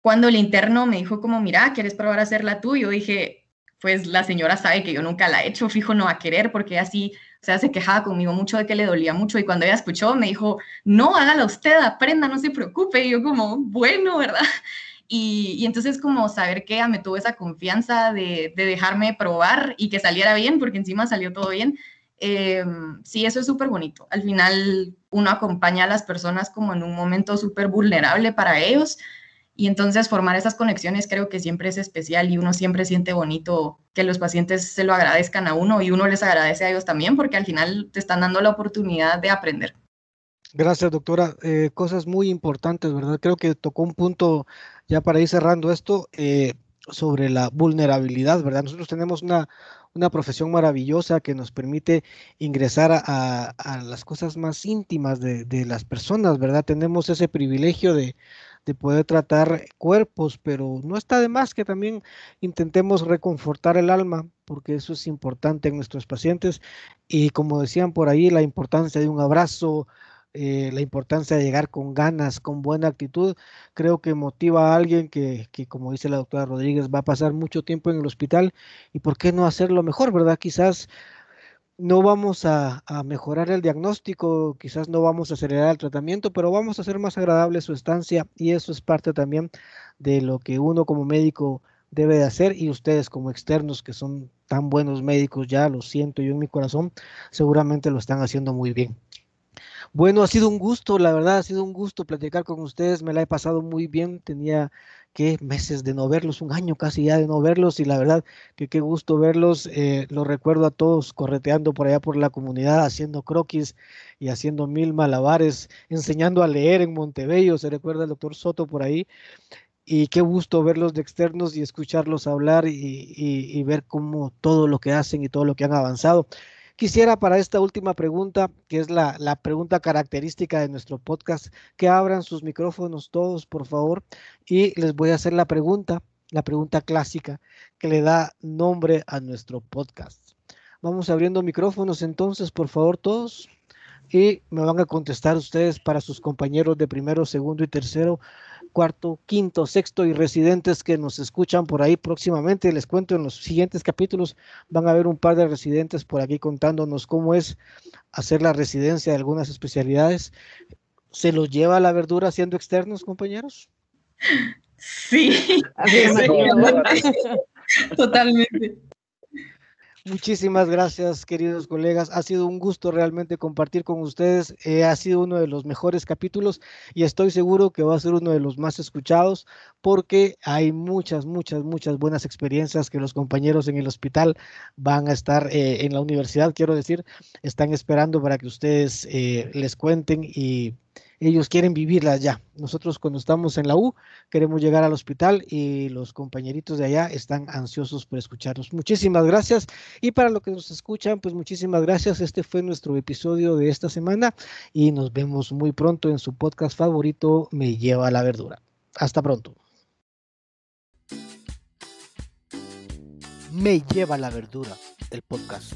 Cuando el interno me dijo como, mira, ¿quieres probar a hacerla tú? Yo dije, pues la señora sabe que yo nunca la he hecho, fijo no va a querer, porque así, o sea, se quejaba conmigo mucho de que le dolía mucho y cuando ella escuchó me dijo, no, hágala usted, aprenda, no se preocupe. Y yo como, bueno, ¿verdad? Y, entonces como saber que ella me tuvo esa confianza de, dejarme probar y que saliera bien, porque encima salió todo bien, eh, sí, eso es súper bonito. Al final uno acompaña a las personas como en un momento súper vulnerable para ellos y entonces formar esas conexiones creo que siempre es especial y uno siempre siente bonito que los pacientes se lo agradezcan a uno y uno les agradece a ellos también porque al final te están dando la oportunidad de aprender. Gracias, doctora. Eh, cosas muy importantes, ¿verdad? Creo que tocó un punto ya para ir cerrando esto eh, sobre la vulnerabilidad, ¿verdad? Nosotros tenemos una, una profesión maravillosa que nos permite ingresar a, a, las cosas más íntimas de, de, las personas, ¿verdad? Tenemos ese privilegio de, de poder tratar cuerpos, pero no está de más que también intentemos reconfortar el alma, porque eso es importante en nuestros pacientes. Y como decían por ahí, la importancia de un abrazo, eh, la importancia de llegar con ganas, con buena actitud, creo que motiva a alguien que, que, como dice la doctora Rodríguez, va a pasar mucho tiempo en el hospital y por qué no hacerlo mejor, ¿verdad? Quizás no vamos a, mejorar el diagnóstico, quizás no vamos a acelerar el tratamiento, pero vamos a hacer más agradable su estancia y eso es parte también de lo que uno como médico debe de hacer y ustedes como externos que son tan buenos médicos, ya lo siento yo en mi corazón, seguramente lo están haciendo muy bien. Bueno, ha sido un gusto, la verdad, ha sido un gusto platicar con ustedes, me la he pasado muy bien, tenía que meses de no verlos, un año casi ya de no verlos y la verdad que qué gusto verlos, eh, los recuerdo a todos correteando por allá por la comunidad, haciendo croquis y haciendo mil malabares, enseñando a leer en Montebello, se recuerda el doctor Soto por ahí, y qué gusto verlos de externos y escucharlos hablar y, ver cómo todo lo que hacen y todo lo que han avanzado. Quisiera para esta última pregunta, que es la, pregunta característica de nuestro podcast, que abran sus micrófonos todos, por favor, y les voy a hacer la pregunta, la pregunta clásica que le da nombre a nuestro podcast. Vamos abriendo micrófonos entonces, por favor, todos, y me van a contestar ustedes para sus compañeros de primero, segundo y tercero cuarto, quinto, sexto y residentes que nos escuchan por ahí próximamente. Les cuento en los siguientes capítulos van a haber un par de residentes por aquí contándonos cómo es hacer la residencia de algunas especialidades. ¿Se los lleva la verdura siendo externos, compañeros? Sí, totalmente. Muchísimas gracias, queridos colegas. Ha sido un gusto realmente compartir con ustedes. Eh, ha sido uno de los mejores capítulos y estoy seguro que va a ser uno de los más escuchados porque hay muchas, muchas, muchas buenas experiencias que los compañeros en el hospital van a estar eh, en la universidad, quiero decir, están esperando para que ustedes eh, les cuenten y ellos quieren vivirla ya. Nosotros cuando estamos en la U queremos llegar al hospital y los compañeritos de allá están ansiosos por escucharnos. Muchísimas gracias y para los que nos escuchan, pues muchísimas gracias. Este fue nuestro episodio de esta semana y nos vemos muy pronto en su podcast favorito, Me lleva la verdura. Hasta pronto. Me lleva la verdura, el podcast.